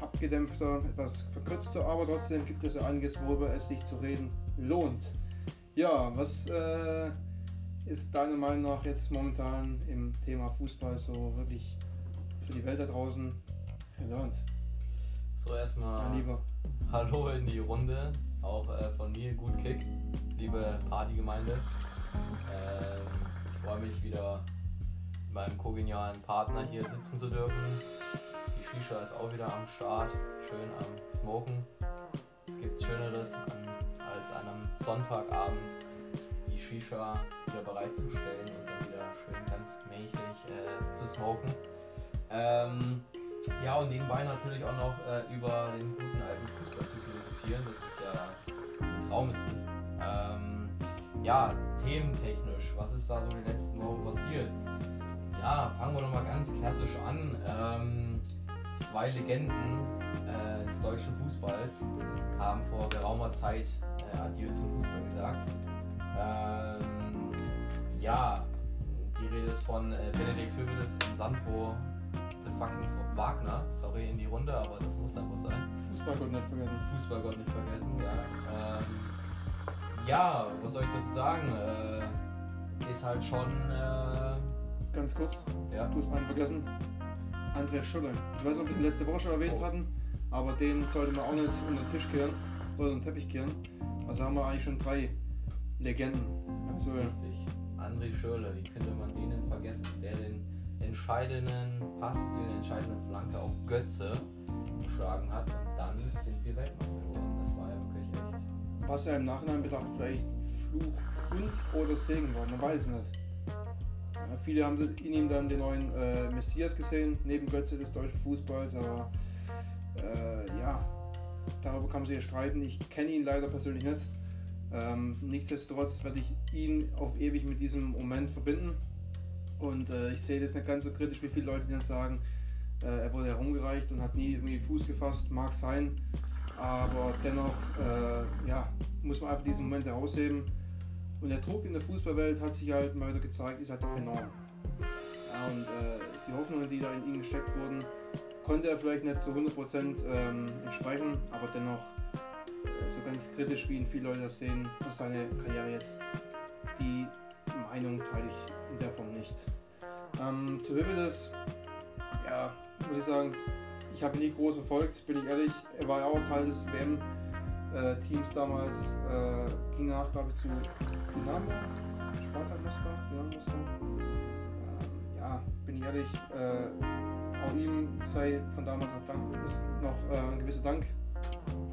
abgedämpfter, etwas verkürzter, aber trotzdem gibt es ja einiges, worüber es sich zu reden lohnt. Ja, was äh, ist deiner Meinung nach jetzt momentan im Thema Fußball so wirklich für die Welt da draußen relevant? So, erstmal Hallo in die Runde, auch äh, von mir, Gut Kick, liebe Partygemeinde. Ähm, ich freue mich wieder mit meinem kogenialen Partner hier sitzen zu dürfen. Shisha ist auch wieder am Start, schön am Smoken. Es gibt Schöneres an, als an einem Sonntagabend die Shisha wieder bereitzustellen und dann wieder schön ganz gemächlich äh, zu smoken. Ähm, Ja, und nebenbei natürlich auch noch äh, über den guten alten Fußball zu philosophieren. Das ist ja ein Traum ist es. Ähm, ja, thementechnisch, was ist da so die letzten Wochen passiert? Ja, fangen wir nochmal ganz klassisch an. Ähm, zwei Legenden äh, des deutschen Fußballs haben vor geraumer Zeit äh, Adieu zum Fußball gesagt. Ähm, ja, die Rede ist von äh, Benedikt Hövedes und Sandro the fucking Wagner. Sorry in die Runde, aber das muss einfach sein. Fußballgott nicht vergessen. Fußballgott nicht vergessen, ja. Ähm, ja, was soll ich dazu sagen? Äh, ist halt schon. Äh, Ganz kurz, ja. du hast einen vergessen. Andreas Schüller. Ich weiß nicht, ob wir ihn letzte Woche schon erwähnt oh. hatten, aber den sollte man auch nicht unter den Tisch kehren oder den Teppich kehren. Also haben wir eigentlich schon drei Legenden. Also, Richtig. André Schürle, wie könnte man den denn vergessen? Der den entscheidenden Pass bzw. entscheidenden Flanke auf Götze geschlagen hat und dann sind wir Weltmeister geworden. Das war ja wirklich echt. Was ja im Nachhinein bedacht vielleicht Fluch und oder Segen war, man weiß es nicht. Ja, viele haben in ihm dann den neuen äh, Messias gesehen, neben Götze des deutschen Fußballs, aber äh, ja, darüber kann man sich streiten. Ich kenne ihn leider persönlich nicht. Ähm, nichtsdestotrotz werde ich ihn auf ewig mit diesem Moment verbinden. Und äh, ich sehe das nicht ganz so kritisch, wie viele Leute dann sagen, äh, er wurde herumgereicht und hat nie irgendwie Fuß gefasst. Mag sein, aber dennoch äh, ja, muss man einfach diesen Moment herausheben. Und der Druck in der Fußballwelt hat sich halt mal wieder gezeigt, ist halt enorm. Ja, und äh, die Hoffnungen, die da in ihn gesteckt wurden, konnte er vielleicht nicht zu 100% ähm, entsprechen, aber dennoch äh, so ganz kritisch, wie ihn viele Leute das sehen, für seine Karriere jetzt, die Meinung teile ich in der Form nicht. Ähm, zu Hövedes, ja, muss ich sagen, ich habe ihn nie groß verfolgt, bin ich ehrlich. Er war ja auch Teil des WM-Teams damals, äh, ging nach, glaube ich, zu Dynamo, Spartak Moskau, Dynamo Moskau. Ähm, ja, bin ich ehrlich, äh, auch ihm sei von damals auch Dank, ist noch äh, ein gewisser Dank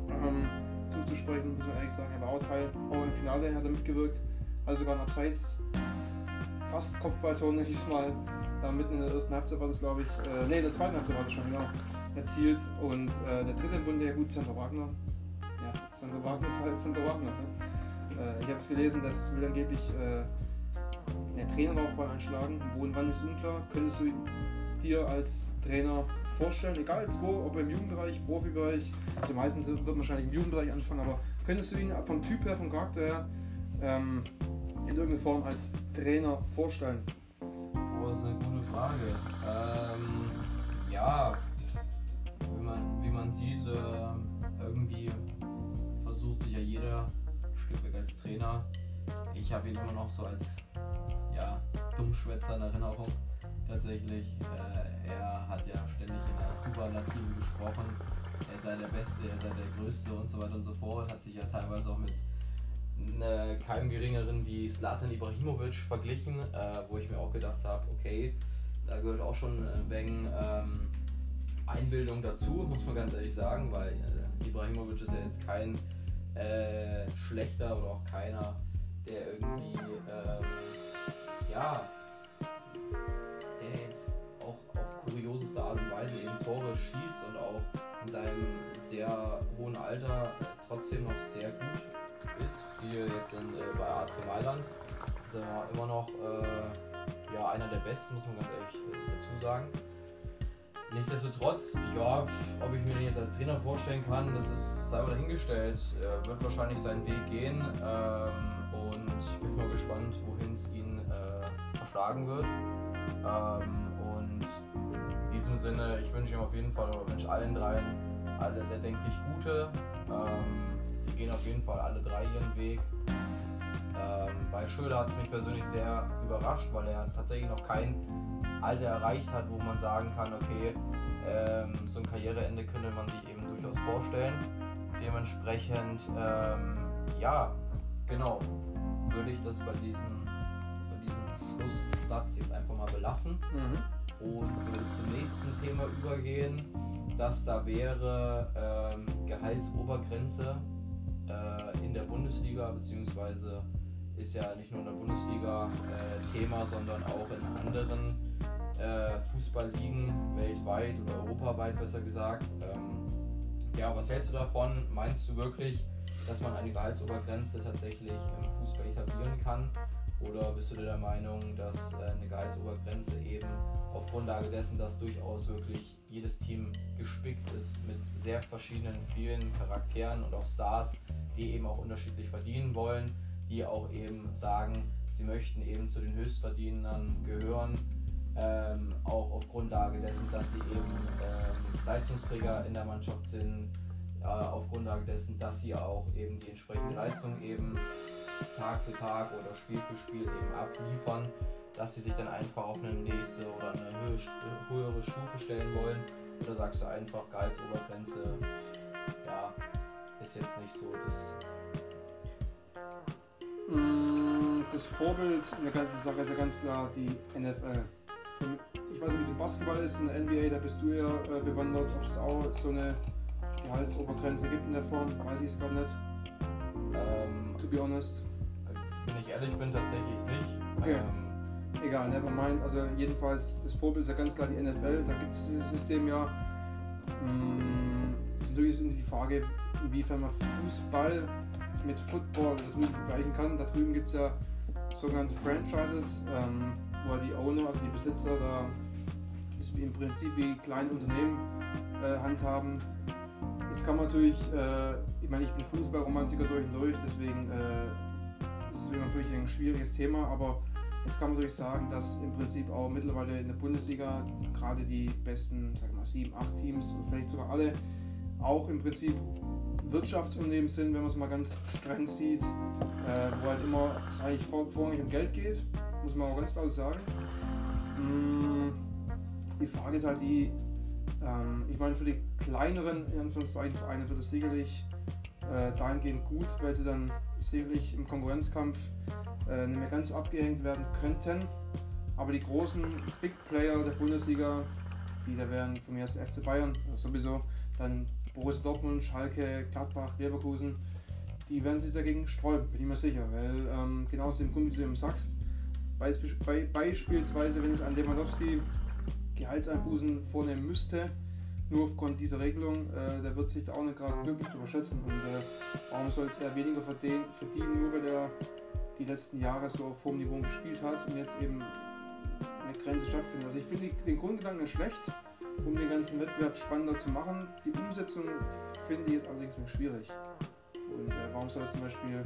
ähm, zuzusprechen, muss man ehrlich sagen. Er war auch Teil, auch im Finale hat er mitgewirkt, also sogar ein Abseits fast Kopfballtor, nenne ich es mal. Da mitten in der ersten Halbzeit war das, glaube ich, äh, ne, in der zweiten Halbzeit war das schon, genau, erzielt. Und äh, der dritte im Bunde, ja gut, Sandro Wagner. Ja, Sandro Wagner ist halt Sandro Wagner. Ne? Äh, ich habe es gelesen, das will angeblich äh, eine Traineraufbahn anschlagen. Wo und wann ist unklar. Könntest du dir als Trainer vorstellen, egal jetzt wo, ob im Jugendbereich, Profibereich, also meistens wird man wahrscheinlich im Jugendbereich anfangen, aber könntest du ihn vom Typ her, vom Charakter her, ähm, in irgendeiner Form als Trainer vorstellen? Oh, das ist eine gute Frage. Ähm, ja, wie man, wie man sieht, äh, irgendwie versucht sich ja jeder als Trainer. Ich habe ihn immer noch so als ja, Dummschwätzer in Erinnerung. Tatsächlich, äh, er hat ja ständig in der Superlative gesprochen. Er sei der Beste, er sei der Größte und so weiter und so fort. Hat sich ja teilweise auch mit eine, keinem geringeren wie Slatan Ibrahimovic verglichen, äh, wo ich mir auch gedacht habe, okay, da gehört auch schon ein wenig ähm, Einbildung dazu, muss man ganz ehrlich sagen, weil äh, Ibrahimovic ist ja jetzt kein äh, schlechter oder auch keiner, der irgendwie, ähm, ja, der jetzt auch auf kurioseste Art und Weise eben Tore schießt und auch in seinem sehr hohen Alter trotzdem noch sehr gut ist, siehe jetzt in, äh, bei AC Mailand, ist er immer noch äh, ja, einer der besten, muss man ganz ehrlich äh, dazu sagen. Nichtsdestotrotz, ja, ob ich mir den jetzt als Trainer vorstellen kann, das ist mal dahingestellt. Er wird wahrscheinlich seinen Weg gehen ähm, und ich bin mal gespannt, wohin es ihn äh, verschlagen wird. Ähm, und in diesem Sinne, ich wünsche ihm auf jeden Fall oder wünsche allen dreien alles erdenklich Gute. Ähm, die gehen auf jeden Fall alle drei ihren Weg. Ähm, bei Schröder hat es mich persönlich sehr überrascht, weil er tatsächlich noch kein Alter erreicht hat, wo man sagen kann, okay, ähm, so ein Karriereende könnte man sich eben durchaus vorstellen. Dementsprechend, ähm, ja, genau, würde ich das bei diesem, bei diesem Schlusssatz jetzt einfach mal belassen mhm. und würde zum nächsten Thema übergehen. Das da wäre ähm, Gehaltsobergrenze äh, in der Bundesliga, beziehungsweise ist ja nicht nur in der Bundesliga äh, Thema, sondern auch in anderen äh, Fußballligen weltweit oder europaweit besser gesagt. Ähm, ja, was hältst du davon? Meinst du wirklich, dass man eine Gehaltsobergrenze tatsächlich im Fußball etablieren kann? Oder bist du der Meinung, dass äh, eine Gehaltsobergrenze eben auf Grundlage dessen, dass durchaus wirklich jedes Team gespickt ist mit sehr verschiedenen, vielen Charakteren und auch Stars, die eben auch unterschiedlich verdienen wollen, die auch eben sagen, sie möchten eben zu den Höchstverdienern gehören, ähm, auch auf Grundlage dessen, dass sie eben ähm, Leistungsträger in der Mannschaft sind, äh, auf Grundlage dessen, dass sie auch eben die entsprechende Leistung eben Tag für Tag oder Spiel für Spiel eben abliefern, dass sie sich dann einfach auf eine nächste oder eine höhere Stufe stellen wollen? Oder sagst du einfach Gehaltsobergrenze, ja, ist jetzt nicht so das. Mm, das Vorbild in der ganzen Sache ist ja ganz klar die NFL. Ich weiß nicht, wie es im Basketball ist, in der NBA, da bist du ja äh, bewandert, ob es auch so eine Gehaltsobergrenze gibt in der Form, weiß ich es gar nicht. Ähm, to be honest. Wenn ich ehrlich bin, tatsächlich nicht. Okay. Ähm, Egal, never mind. Also jedenfalls, das Vorbild ist ja ganz klar die NFL. Da gibt es dieses System ja. Mm, das ist natürlich die Frage, inwiefern man Fußball mit Football da drüben vergleichen kann. Da drüben gibt es ja sogenannte Franchises, ähm, wo die Owner, also die Besitzer, da im Prinzip wie kleine Unternehmen äh, handhaben. Jetzt kann man natürlich, äh, ich meine, ich bin Fußballromantiker durch und durch, deswegen äh, ist es natürlich ein schwieriges Thema, aber jetzt kann man natürlich sagen, dass im Prinzip auch mittlerweile in der Bundesliga gerade die besten, sagen wir mal, sieben, acht Teams, vielleicht sogar alle, auch im Prinzip Wirtschaftsunternehmen sind, wenn man es mal ganz streng sieht, äh, wo halt immer es eigentlich vor, vorrangig um Geld geht, muss man auch ganz klar sagen. Mm, die Frage ist halt die, ähm, ich meine, für die kleineren in Anführungszeichen Vereine wird es sicherlich äh, dahingehend gut, weil sie dann sicherlich im Konkurrenzkampf äh, nicht mehr ganz abgehängt werden könnten. Aber die großen Big Player der Bundesliga, die da wären von mir erst der FC Bayern, sowieso, dann Borussia Dortmund, Schalke, Gladbach, Leverkusen, die werden sich dagegen sträuben, bin ich mir sicher. Weil ähm, genau aus dem Grund, wie du eben sagst, beispielsweise, wenn ich an Lewandowski Gehaltseinbußen vornehmen müsste, nur aufgrund dieser Regelung, äh, der wird sich da auch nicht gerade glücklich überschätzen. Und äh, warum soll es er weniger verdienen, nur weil er die letzten Jahre so auf hohem Niveau gespielt hat und jetzt eben eine Grenze stattfindet. Also ich finde den Grundgedanken schlecht, um den ganzen Wettbewerb spannender zu machen. Die Umsetzung finde ich jetzt allerdings noch schwierig. Und äh, warum soll es zum Beispiel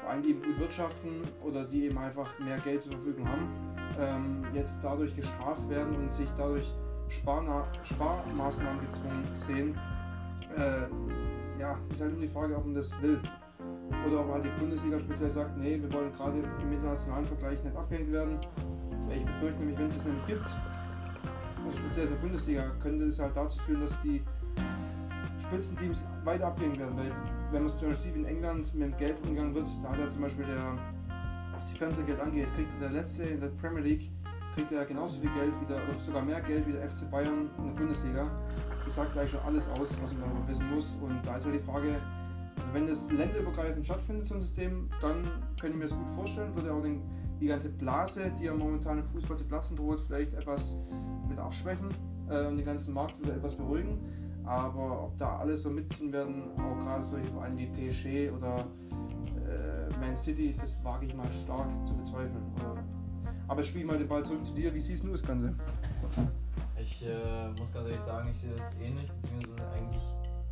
Vereine, die eben gut wirtschaften oder die eben einfach mehr Geld zur Verfügung haben, ähm, jetzt dadurch gestraft werden und sich dadurch Sparna Sparmaßnahmen gezwungen sehen. Äh, ja, ist halt nur die Frage, ob man das will. Oder ob halt die Bundesliga speziell sagt, nee, wir wollen gerade im internationalen Vergleich nicht abhängig werden. Ich befürchte nämlich, wenn es das nämlich gibt, also speziell in der Bundesliga, könnte es halt dazu führen, dass die Spitzenteams weiter abgehen werden. Weil wenn man es zum Beispiel in England mit dem Geld umgegangen wird, da hat er zum Beispiel der, was die Fernsehgeld angeht, kriegt der letzte in der Premier League kriegt er genauso viel Geld wieder, oder sogar mehr Geld wie der FC Bayern in der Bundesliga. Das sagt gleich schon alles aus, was man darüber wissen muss. Und da ist halt die Frage, also wenn das länderübergreifend stattfindet, so ein System, dann kann ich mir das gut vorstellen, würde auch den, die ganze Blase, die ja momentan im Fußball zu platzen droht, vielleicht etwas mit abschwächen äh, und den ganzen Markt wieder etwas beruhigen. Aber ob da alle so mitziehen werden, auch gerade solche Vereine wie PSG oder äh, Man City, das wage ich mal stark zu bezweifeln. Oder aber ich spiele mal den Ball zurück zu dir. Wie siehst du das Ganze? Ich äh, muss ganz ehrlich sagen, ich sehe das ähnlich, beziehungsweise eigentlich,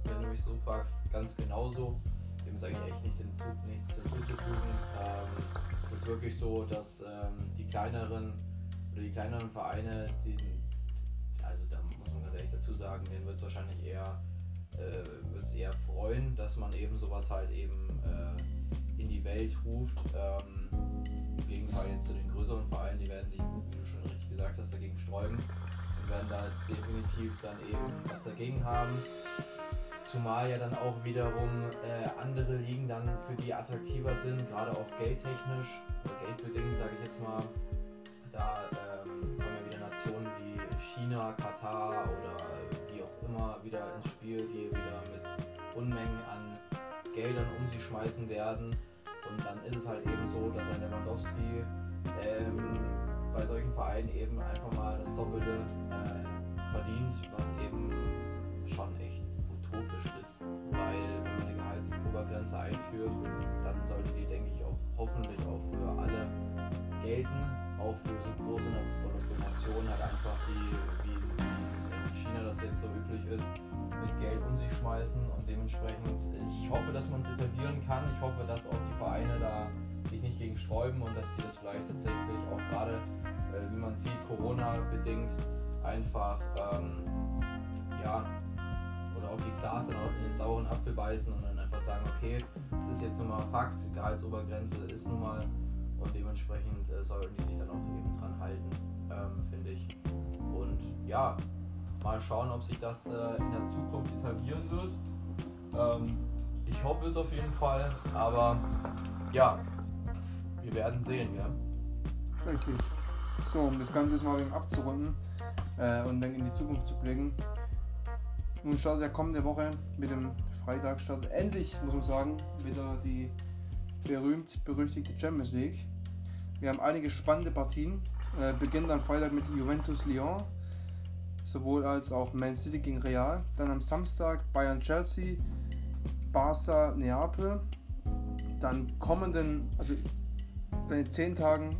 wenn du mich so fragst, ganz genauso. Dem sage ich echt nicht hinzu, nichts hinzuzufügen. Ähm, ist wirklich so, dass ähm, die kleineren oder die kleineren Vereine, die, also da muss man ganz ehrlich dazu sagen, denen wird es wahrscheinlich eher, äh, eher freuen, dass man eben sowas halt eben äh, in die Welt ruft. Ähm, Im Gegenteil jetzt zu den größeren Vereinen, die werden sich, wie du schon richtig gesagt hast, dagegen sträuben und werden da definitiv dann eben was dagegen haben. Zumal ja dann auch wiederum äh, andere Ligen dann für die attraktiver sind, gerade auch geldtechnisch oder geldbedingt, sage ich jetzt mal. Da ähm, kommen ja wieder Nationen wie China, Katar oder wie auch immer wieder ins Spiel, die wieder mit Unmengen an Geldern um sich schmeißen werden. Und dann ist es halt eben so, dass ein Lewandowski ähm, bei solchen Vereinen eben einfach mal das Doppelte äh, verdient utopisch ist, weil wenn man eine Gehaltsobergrenze einführt, dann sollte die, denke ich, auch hoffentlich auch für alle gelten, auch für so große oder für Nationen halt einfach, die wie in China das jetzt so üblich ist, mit Geld um sich schmeißen und dementsprechend, ich hoffe, dass man es etablieren kann, ich hoffe, dass auch die Vereine da sich nicht gegen sträuben und dass die das vielleicht tatsächlich auch gerade, äh, wie man sieht, Corona bedingt einfach ähm, ja, auch die Stars dann auch in den sauren Apfel beißen und dann einfach sagen, okay, das ist jetzt nun mal Fakt, Gehaltsobergrenze ist nun mal und dementsprechend äh, sollten die sich dann auch eben dran halten, ähm, finde ich. Und ja, mal schauen, ob sich das äh, in der Zukunft etablieren wird. Ähm, ich hoffe es auf jeden Fall, aber ja, wir werden sehen, ja. Richtig. So, um das Ganze jetzt mal eben abzurunden äh, und dann in die Zukunft zu blicken. Nun startet der kommende Woche mit dem Freitag startet endlich, muss man sagen, wieder die berühmt-berüchtigte Champions League. Wir haben einige spannende Partien. Äh, beginnt am Freitag mit Juventus Lyon, sowohl als auch Man City gegen Real. Dann am Samstag Bayern Chelsea, Barca Neapel. Dann kommenden, also in zehn Tagen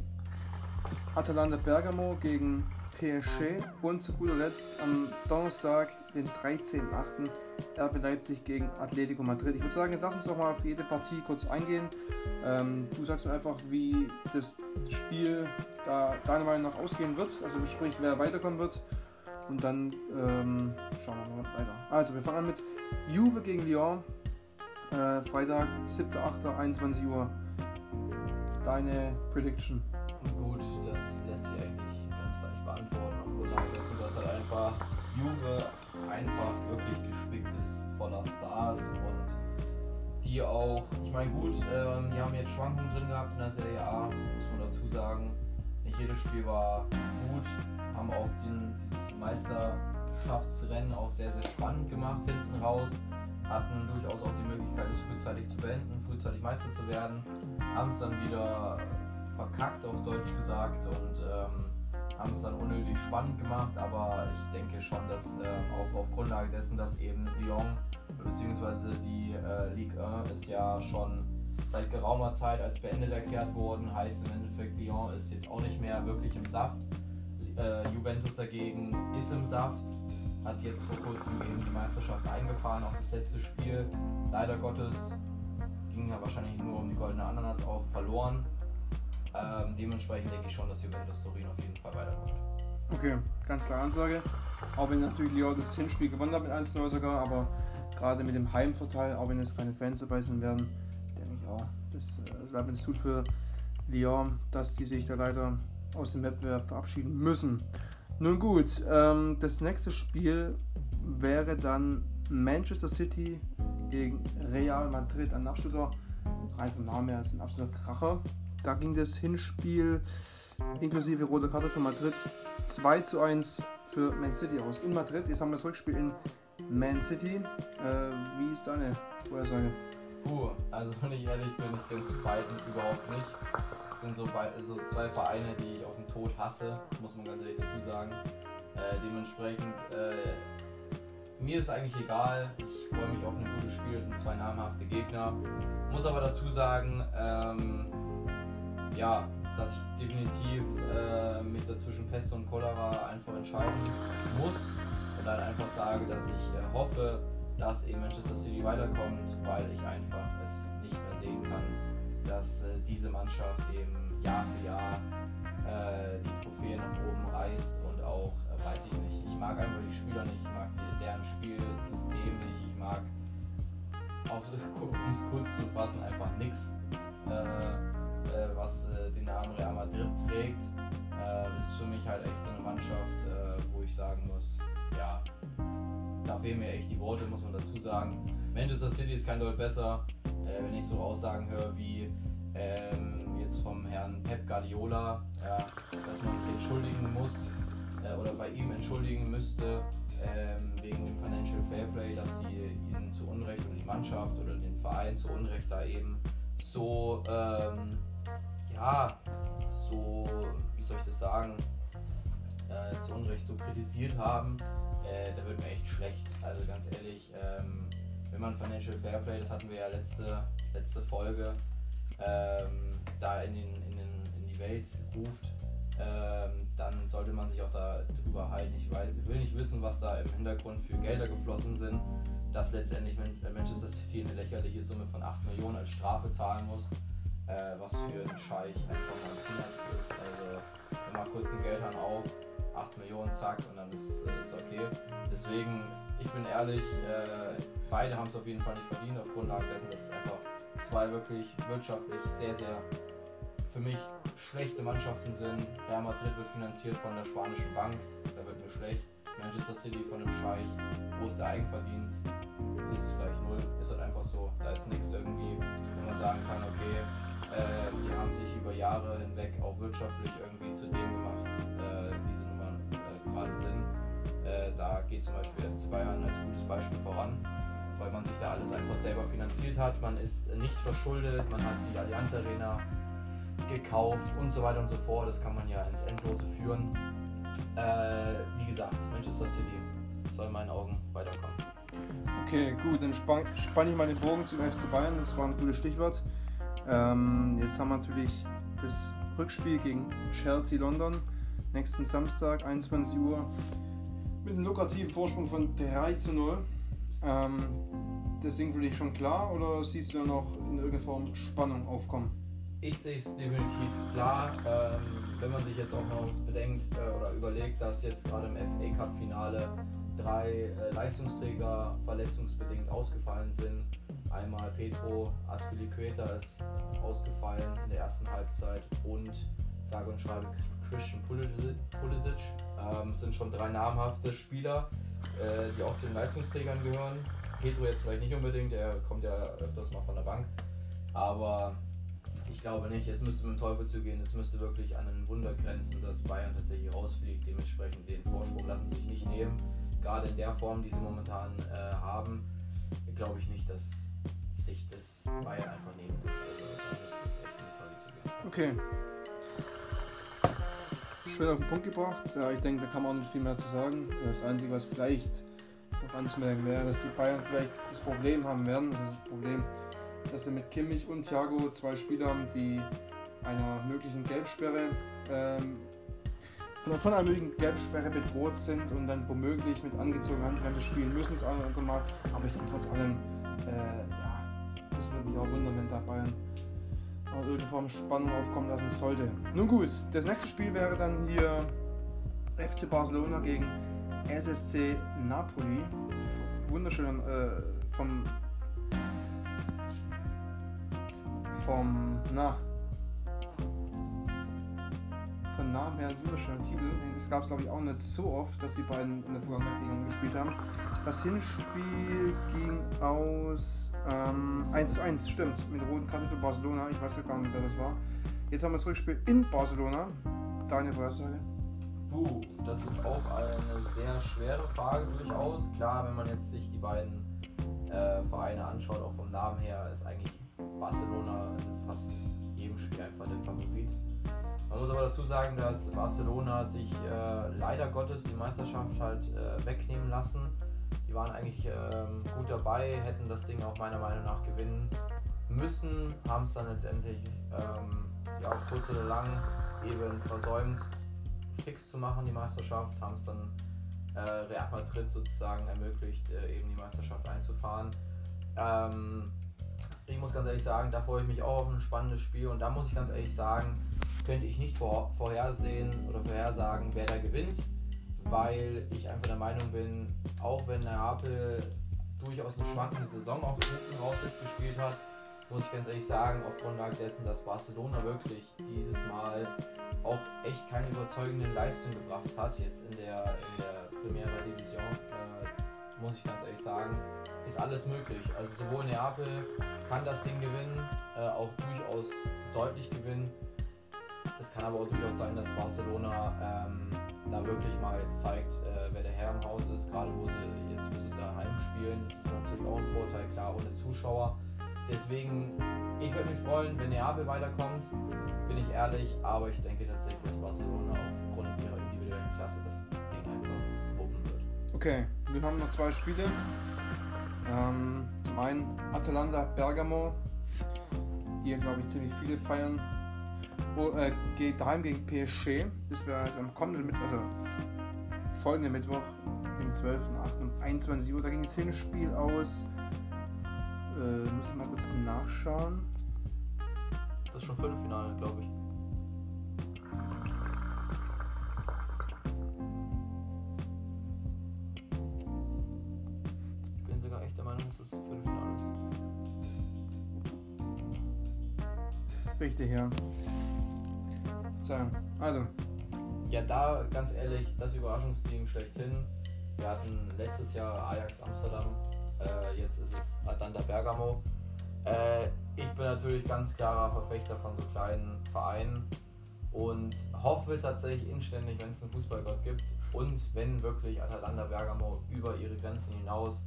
Atalanta Bergamo gegen PSG und zu guter Letzt am Donnerstag, den 13.08. RB Leipzig gegen Atletico Madrid. Ich würde sagen, lass uns doch mal auf jede Partie kurz eingehen. Ähm, du sagst mir einfach, wie das Spiel da deiner Meinung nach ausgehen wird, also sprich, wer weiterkommen wird. Und dann ähm, schauen wir mal weiter. Also, wir fangen an mit Juve gegen Lyon. Äh, Freitag, 7.8., 21 Uhr. Deine Prediction. Gut, einfach Juve einfach wirklich gespickt ist voller Stars und die auch, ich meine gut, ähm, die haben jetzt Schwankungen drin gehabt in der Serie A, muss man dazu sagen. Nicht jedes Spiel war gut, haben auch den, dieses Meisterschaftsrennen auch sehr, sehr spannend gemacht hinten raus, hatten durchaus auch die Möglichkeit, es frühzeitig zu beenden, frühzeitig Meister zu werden, haben es dann wieder verkackt auf Deutsch gesagt und ähm, haben es dann unnötig spannend gemacht, aber ich denke schon, dass äh, auch auf Grundlage dessen, dass eben Lyon bzw. die äh, Ligue 1 ist ja schon seit geraumer Zeit als beendet erklärt worden, heißt im Endeffekt Lyon ist jetzt auch nicht mehr wirklich im Saft. Äh, Juventus dagegen ist im Saft, hat jetzt vor kurzem eben die Meisterschaft eingefahren, auch das letzte Spiel. Leider Gottes ging ja wahrscheinlich nur um die goldene Ananas auch verloren. Ähm, dementsprechend denke ich schon, dass Juventus Turin auf jeden Fall weiterkommt. Okay, ganz klare Ansage. Auch wenn natürlich Lyon das Hinspiel gewonnen hat mit 1-0 sogar, aber gerade mit dem Heimvorteil, auch wenn es keine Fans dabei sein werden, denke ich auch, das, das wäre das tut für Lyon, dass die sich da leider aus dem Wettbewerb verabschieden müssen. Nun gut, ähm, das nächste Spiel wäre dann Manchester City gegen Real Madrid. Ein absoluter, rein vom Namen her, ist ein absoluter Kracher. Da ging das Hinspiel inklusive rote Karte für Madrid 2 zu 1 für Man City aus. In Madrid, jetzt haben wir das Rückspiel in Man City. Äh, wie ist deine Vorhersage? Puh, also wenn ich ehrlich bin, ich bin zu beiden überhaupt nicht. Es sind so, so, zwei Vereine, die ich auf den Tod hasse, muss man ganz ehrlich dazu sagen. Äh, dementsprechend, äh, mir ist eigentlich egal. Ich freue mich auf ein gutes Spiel. Es sind zwei namhafte Gegner. Muss aber dazu sagen, ähm, ja, dass ich definitiv äh, mich dazwischen Pest und Cholera einfach entscheiden muss und dann einfach sage, dass ich äh, hoffe, dass eben Manchester City weiterkommt, weil ich einfach es nicht mehr sehen kann, dass äh, diese Mannschaft eben Jahr für Jahr äh, die Trophäe nach oben reißt und auch, äh, weiß ich nicht, ich mag einfach die Spieler nicht, ich mag deren Spielsystem nicht, ich mag, um es kurz zu fassen, einfach nichts äh, was äh, den Namen Real Madrid trägt. Äh, das ist für mich halt echt so eine Mannschaft, äh, wo ich sagen muss, ja, da fehlen mir echt die Worte, muss man dazu sagen. Manchester City ist kein Deut besser, äh, wenn ich so Aussagen höre wie ähm, jetzt vom Herrn Pep Guardiola, ja, dass man sich entschuldigen muss äh, oder bei ihm entschuldigen müsste ähm, wegen dem Financial Fairplay, dass sie ihn zu Unrecht oder die Mannschaft oder den Verein zu Unrecht da eben so ähm, ja, so, wie soll ich das sagen, äh, zu Unrecht so kritisiert haben, äh, da wird mir echt schlecht. Also ganz ehrlich, ähm, wenn man Financial Fairplay, das hatten wir ja letzte, letzte Folge, ähm, da in, den, in, den, in die Welt ruft, ähm, dann sollte man sich auch darüber halten. Ich will nicht wissen, was da im Hintergrund für Gelder geflossen sind, dass letztendlich Manchester City eine lächerliche Summe von 8 Millionen als Strafe zahlen muss, äh, was für einen Scheich einfach mal Peanuts ist. Also, machen kurz den Geldhahn auf, 8 Millionen, zack, und dann ist es okay. Deswegen, ich bin ehrlich, äh, beide haben es auf jeden Fall nicht verdient, auf Grundlage dessen, dass es einfach zwei wirklich wirtschaftlich sehr, sehr für mich schlechte Mannschaften sind. Real Madrid wird finanziert von der spanischen Bank, da wird mir schlecht. Manchester City von einem Scheich, wo ist der Eigenverdienst? Ist vielleicht null, ist halt einfach so. Da ist nichts irgendwie, wenn man sagen kann, okay, äh, die haben sich über Jahre hinweg auch wirtschaftlich irgendwie zu dem gemacht, äh, diese Nummern äh, gerade sind. Äh, da geht zum Beispiel FC Bayern als gutes Beispiel voran weil man sich da alles einfach selber finanziert hat. Man ist nicht verschuldet, man hat die Allianz Arena gekauft und so weiter und so fort. Das kann man ja ins Endlose führen. Äh, wie gesagt, Manchester City soll in meinen Augen weiterkommen. Okay, gut, dann spann, spann ich mal den Bogen zum FC Bayern. Das war ein gutes Stichwort. Ähm, jetzt haben wir natürlich das Rückspiel gegen Chelsea London. Nächsten Samstag, 21 Uhr. Mit einem lukrativen Vorsprung von 3 zu 0. Ähm, das Ding für dich schon klar oder siehst du da noch in irgendeiner Form Spannung aufkommen? Ich sehe es definitiv klar. Ähm, wenn man sich jetzt auch noch bedenkt äh, oder überlegt, dass jetzt gerade im FA Cup Finale drei äh, Leistungsträger verletzungsbedingt ausgefallen sind. Einmal Petro Aspilicueta ist ausgefallen in der ersten Halbzeit und sage und schreibe Christian Pulisic. Ähm, sind schon drei namhafte Spieler, äh, die auch zu den Leistungsträgern gehören. Petro jetzt vielleicht nicht unbedingt, er kommt ja öfters mal von der Bank. Aber ich glaube nicht, es müsste mit dem Teufel zugehen, es müsste wirklich an ein Wunder grenzen, dass Bayern tatsächlich rausfliegt. Dementsprechend den Vorsprung lassen sich nicht nehmen. Gerade in der Form, die sie momentan äh, haben, glaube ich nicht, dass sich das Bayern einfach nehmen lässt. Also da müsste es echt mit dem Teufel zugehen. Okay. Schön auf den Punkt gebracht. Ja, ich denke, da kann man auch nicht viel mehr zu sagen. Das Einzige, was vielleicht noch anzumerken wäre, dass die Bayern vielleicht das Problem haben werden. Das Problem dass wir mit Kimmich und Thiago zwei Spieler haben, die einer möglichen Gelbsperre ähm, von einer möglichen Gelbsperre bedroht sind und dann womöglich mit angezogener Handbremse spielen müssen, das andere Mal. Aber ich denke trotz allem, äh, das würde mich auch wundern, wenn da Bayern in irgendeiner Form Spannung aufkommen lassen sollte. Nun gut, das nächste Spiel wäre dann hier FC Barcelona gegen SSC Napoli. Wunderschön äh, vom vom, na, von Namen her ein wunderschöner Titel. Das gab es glaube ich auch nicht so oft, dass die beiden in der Vergangenheit gespielt haben. Das Hinspiel ging aus ähm, 1 zu 1, stimmt, mit roten Karte für Barcelona. Ich weiß gar nicht, wer das war. Jetzt haben wir das Rückspiel in Barcelona. Deine Vorhersage? Puh, das ist auch eine sehr schwere Frage durchaus. Klar, wenn man jetzt sich die beiden äh, Vereine anschaut, auch vom Namen her, ist eigentlich Barcelona in fast jedem Spiel einfach der Favorit. Man muss aber dazu sagen, dass Barcelona sich äh, leider Gottes die Meisterschaft halt äh, wegnehmen lassen. Die waren eigentlich ähm, gut dabei, hätten das Ding auch meiner Meinung nach gewinnen müssen, haben es dann letztendlich ähm, ja, auf kurz oder lang eben versäumt, fix zu machen, die Meisterschaft, haben es dann äh, Real Madrid sozusagen ermöglicht, äh, eben die Meisterschaft einzufahren. Ähm, ich muss ganz ehrlich sagen, da freue ich mich auch auf ein spannendes Spiel und da muss ich ganz ehrlich sagen, könnte ich nicht vor, vorhersehen oder vorhersagen, wer da gewinnt, weil ich einfach der Meinung bin, auch wenn Neapel durchaus eine schwankende Saison auch hinten raus jetzt gespielt hat, muss ich ganz ehrlich sagen, auf Grundlage dessen, dass Barcelona wirklich dieses Mal auch echt keine überzeugende Leistung gebracht hat, jetzt in der, in der Primera Division, äh, muss ich ganz ehrlich sagen, ist alles möglich. Also sowohl Neapel kann das Ding gewinnen, äh, auch durchaus deutlich gewinnen. Es kann aber auch durchaus sein, dass Barcelona ähm, da wirklich mal jetzt zeigt, äh, wer der Herr im Haus ist, gerade wo sie jetzt wo sie daheim spielen. Ist natürlich auch ein Vorteil, klar, ohne Zuschauer. Deswegen, ich würde mich freuen, wenn Neapel weiterkommt, bin ich ehrlich, aber ich denke tatsächlich, dass Barcelona aufgrund ihrer individuellen Klasse das Ding einfach wuppen wird. Okay, wir haben noch zwei Spiele. Ähm, zum einen Atalanta Bergamo, die ja glaube ich ziemlich viele feiern. Oh, äh, geht daheim gegen PSG. Das wäre also am kommenden Mittwoch, also folgenden Mittwoch, dem 12.8. um 21 Uhr. Da ging das Hinspiel aus. Äh, muss ich mal kurz nachschauen. Das ist schon Viertelfinale, glaube ich. Ich bin sogar echt der Meinung, dass das Viertelfinale ist. Richtig, ja. Sagen. Also. Ja, da ganz ehrlich, das Überraschungsteam schlechthin. Wir hatten letztes Jahr Ajax Amsterdam, äh, jetzt ist es Atlanta Bergamo. Äh, ich bin natürlich ganz klarer Verfechter von so kleinen Vereinen und hoffe tatsächlich inständig, wenn es einen Fußballgott gibt und wenn wirklich Atalanta Bergamo über ihre Grenzen hinaus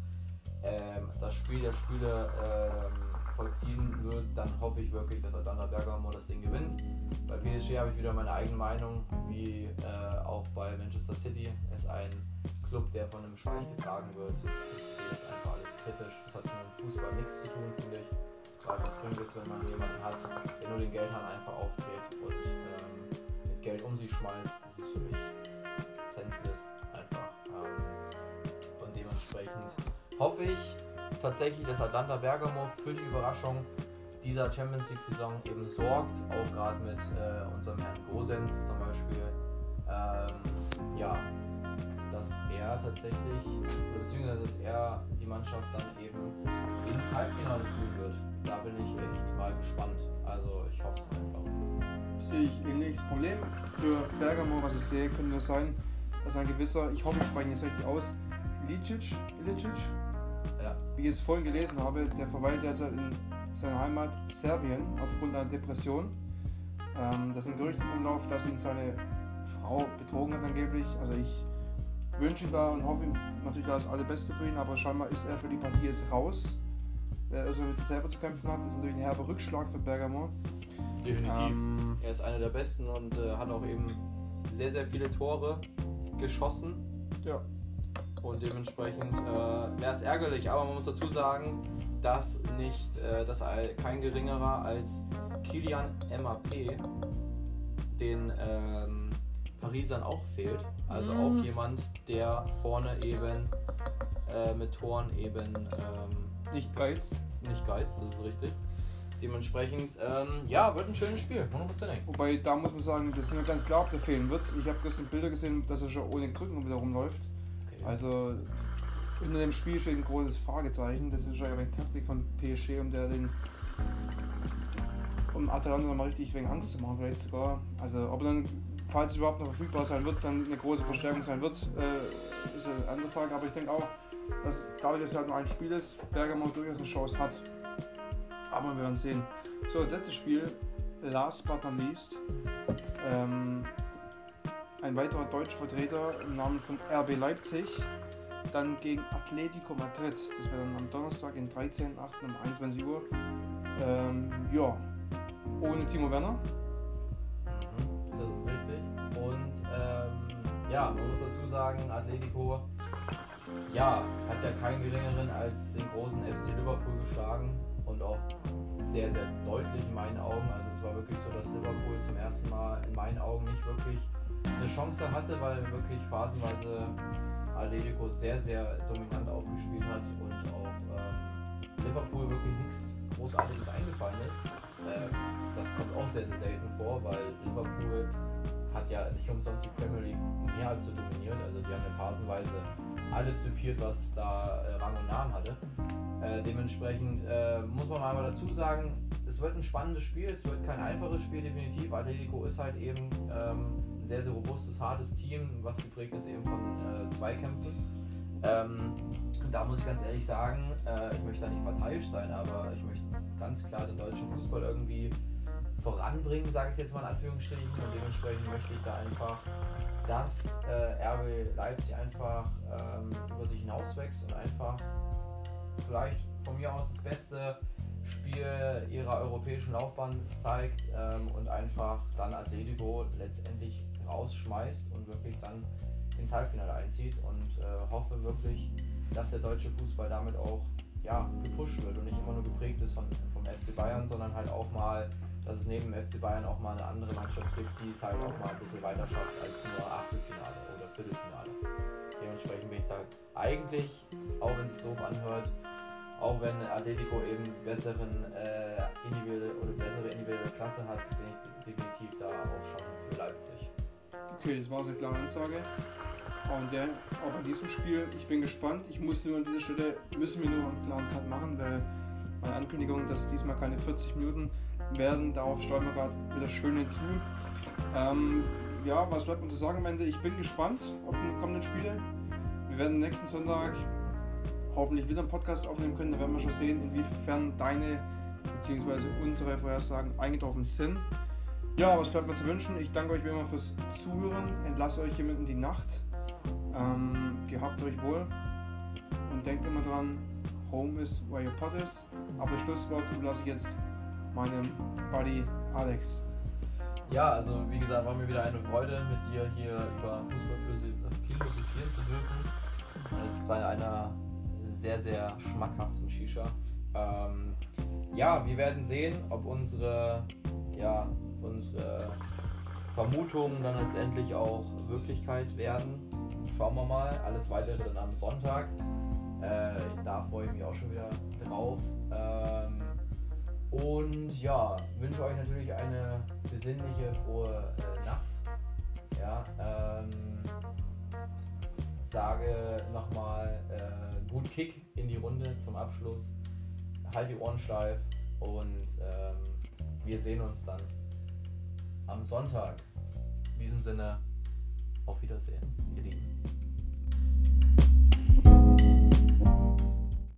ähm, das Spiel der Spiele ähm, vollziehen wird, dann hoffe ich wirklich, dass Atalanta Bergamo das Ding gewinnt. Bei PSG habe ich wieder meine eigene Meinung, wie äh, auch bei Manchester City. Es ist ein Club, der von einem Scheich getragen wird. Ich sehe das einfach alles kritisch. Das hat mit Fußball nichts zu tun, finde ich. Weil was bringt es, wenn man jemanden hat, der nur den Geldhahn einfach auftritt und ähm, mit Geld um sich schmeißt. Das ist für mich senseless einfach. Ähm, und dementsprechend hoffe ich tatsächlich, dass Atlanta Bergamo für die Überraschung dieser Champions League Saison eben sorgt, auch gerade mit äh, unserem Herrn Gosens zum Beispiel. Ähm, ja, dass er tatsächlich, beziehungsweise dass er die Mannschaft dann eben ins Halbfinale führen wird. Da bin ich echt mal gespannt. Also ich hoffe es einfach. Sehe ich ähnliches Problem. Für Bergamo, was ich sehe, könnte es sein, dass ein gewisser, ich hoffe, ich spreche jetzt richtig aus, Licic, Licic, ja. Wie ich es vorhin gelesen habe, der verweilt derzeit in seiner Heimat Serbien aufgrund einer Depression. Ähm, das sind Gerüchte im Umlauf, dass ihn seine Frau betrogen hat angeblich. Also ich wünsche ihm da und hoffe ihm natürlich das Allerbeste für ihn, aber scheinbar ist er für die Partie jetzt raus. Wer also mit sich selber zu kämpfen hat, das ist natürlich ein herber Rückschlag für Bergamo. Definitiv. Ähm, er ist einer der Besten und äh, hat auch eben sehr, sehr viele Tore geschossen. Ja. Und dementsprechend äh, wäre es ärgerlich, aber man muss dazu sagen, dass nicht, äh, dass kein geringerer als Kilian MAP den ähm, Parisern auch fehlt. Also mhm. auch jemand, der vorne eben äh, mit Toren eben ähm, nicht geizt. Nicht geizt, das ist richtig. Dementsprechend, ähm, ja, wird ein schönes Spiel, 100%. Wobei, da muss man sagen, das ist mir ganz klar, ob der fehlen wird. Ich habe gestern Bilder gesehen, dass er schon ohne Krücken wieder rumläuft. Also, unter dem Spiel steht ein großes Fragezeichen. Das ist schon eine Taktik von PSG, um der den um Atalanta nochmal richtig wegen Angst zu machen, vielleicht sogar. Also, ob dann falls es überhaupt noch verfügbar sein wird, dann eine große Verstärkung sein wird, äh, ist eine andere Frage. Aber ich denke auch, dass dadurch, dass es halt nur ein Spiel ist, Bergamo durchaus eine Chance hat. Aber wir werden sehen. So, das letzte Spiel, last but not least. Ähm, ein weiterer deutscher Vertreter im Namen von RB Leipzig. Dann gegen Atletico Madrid. Das wäre dann am Donnerstag, den 13.8. um 21 Uhr. Ähm, ja, ohne Timo Werner. ja, man muss dazu sagen, Atletico ja, hat ja keinen geringeren als den großen FC Liverpool geschlagen und auch sehr, sehr deutlich in meinen Augen. Also es war wirklich so, dass Liverpool zum ersten Mal in meinen Augen nicht wirklich eine Chance hatte, weil wirklich phasenweise Atletico sehr, sehr dominant aufgespielt hat und auch ähm, Liverpool wirklich nichts Großartiges eingefallen ist. Äh, das kommt auch sehr, sehr selten vor, weil Liverpool hat ja nicht umsonst die Premier League mehr als so dominiert. Also die haben ja phasenweise alles typiert, was da äh, Rang und Namen hatte. Äh, dementsprechend äh, muss man aber dazu sagen, es wird ein spannendes Spiel, es wird kein einfaches Spiel, definitiv. Atletico ist halt eben ähm, ein sehr, sehr robustes, hartes Team, was geprägt ist eben von äh, Zweikämpfen. Ähm, da muss ich ganz ehrlich sagen, äh, ich möchte da nicht parteiisch sein, aber ich möchte ganz klar den deutschen Fußball irgendwie voranbringen, sage ich jetzt mal in Anführungsstrichen. Und dementsprechend möchte ich da einfach, dass äh, RB Leipzig einfach ähm, über sich hinauswächst und einfach vielleicht von mir aus das beste Spiel ihrer europäischen Laufbahn zeigt ähm, und einfach dann Atletico letztendlich rausschmeißt und wirklich dann ins Halbfinale einzieht und äh, hoffe wirklich, dass der deutsche Fußball damit auch ja, gepusht wird und nicht immer nur geprägt ist von, vom FC Bayern, sondern halt auch mal dass es neben dem FC Bayern auch mal eine andere Mannschaft gibt, die es halt auch mal ein bisschen weiter schafft als nur Achtelfinale oder Viertelfinale. Dementsprechend bin ich da eigentlich, auch wenn es doof anhört, auch wenn Atletico eben besseren äh, individuelle oder bessere individuelle Klasse hat, bin ich definitiv da auch schon für Leipzig. Okay, das war eine klare Ansage. Und der, auch bei diesem Spiel, ich bin gespannt. Ich muss nur an dieser Stelle, müssen wir nur einen klaren Cut machen, weil meine Ankündigung, dass diesmal keine 40 Minuten werden, darauf steuern wir gerade wieder schön hinzu. Ähm, ja, was bleibt mir zu sagen am Ende? Ich bin gespannt auf die kommenden Spiele. Wir werden nächsten Sonntag hoffentlich wieder einen Podcast aufnehmen können. Da werden wir schon sehen, inwiefern deine bzw. unsere Vorhersagen eingetroffen sind. Ja, was bleibt mir zu wünschen? Ich danke euch wie immer fürs Zuhören, entlasse euch hiermit in die Nacht. Ähm, gehabt euch wohl und denkt immer dran, Home is where your pot is. Aber das Schlusswort überlasse ich jetzt meinem Buddy Alex. Ja, also wie gesagt, war mir wieder eine Freude, mit dir hier über Fußball philosophieren zu dürfen. Äh, bei einer sehr, sehr schmackhaften Shisha. Ähm, ja, wir werden sehen, ob unsere, ja, unsere Vermutungen dann letztendlich auch Wirklichkeit werden. Schauen wir mal. Alles weitere dann am Sonntag. Äh, da freue ich mich auch schon wieder drauf. Ähm, und ja, wünsche euch natürlich eine besinnliche, frohe äh, Nacht. Ja, ähm, sage nochmal äh, gut Kick in die Runde zum Abschluss. Halt die Ohren steif und ähm, wir sehen uns dann am Sonntag. In diesem Sinne, auf Wiedersehen, ihr Lieben.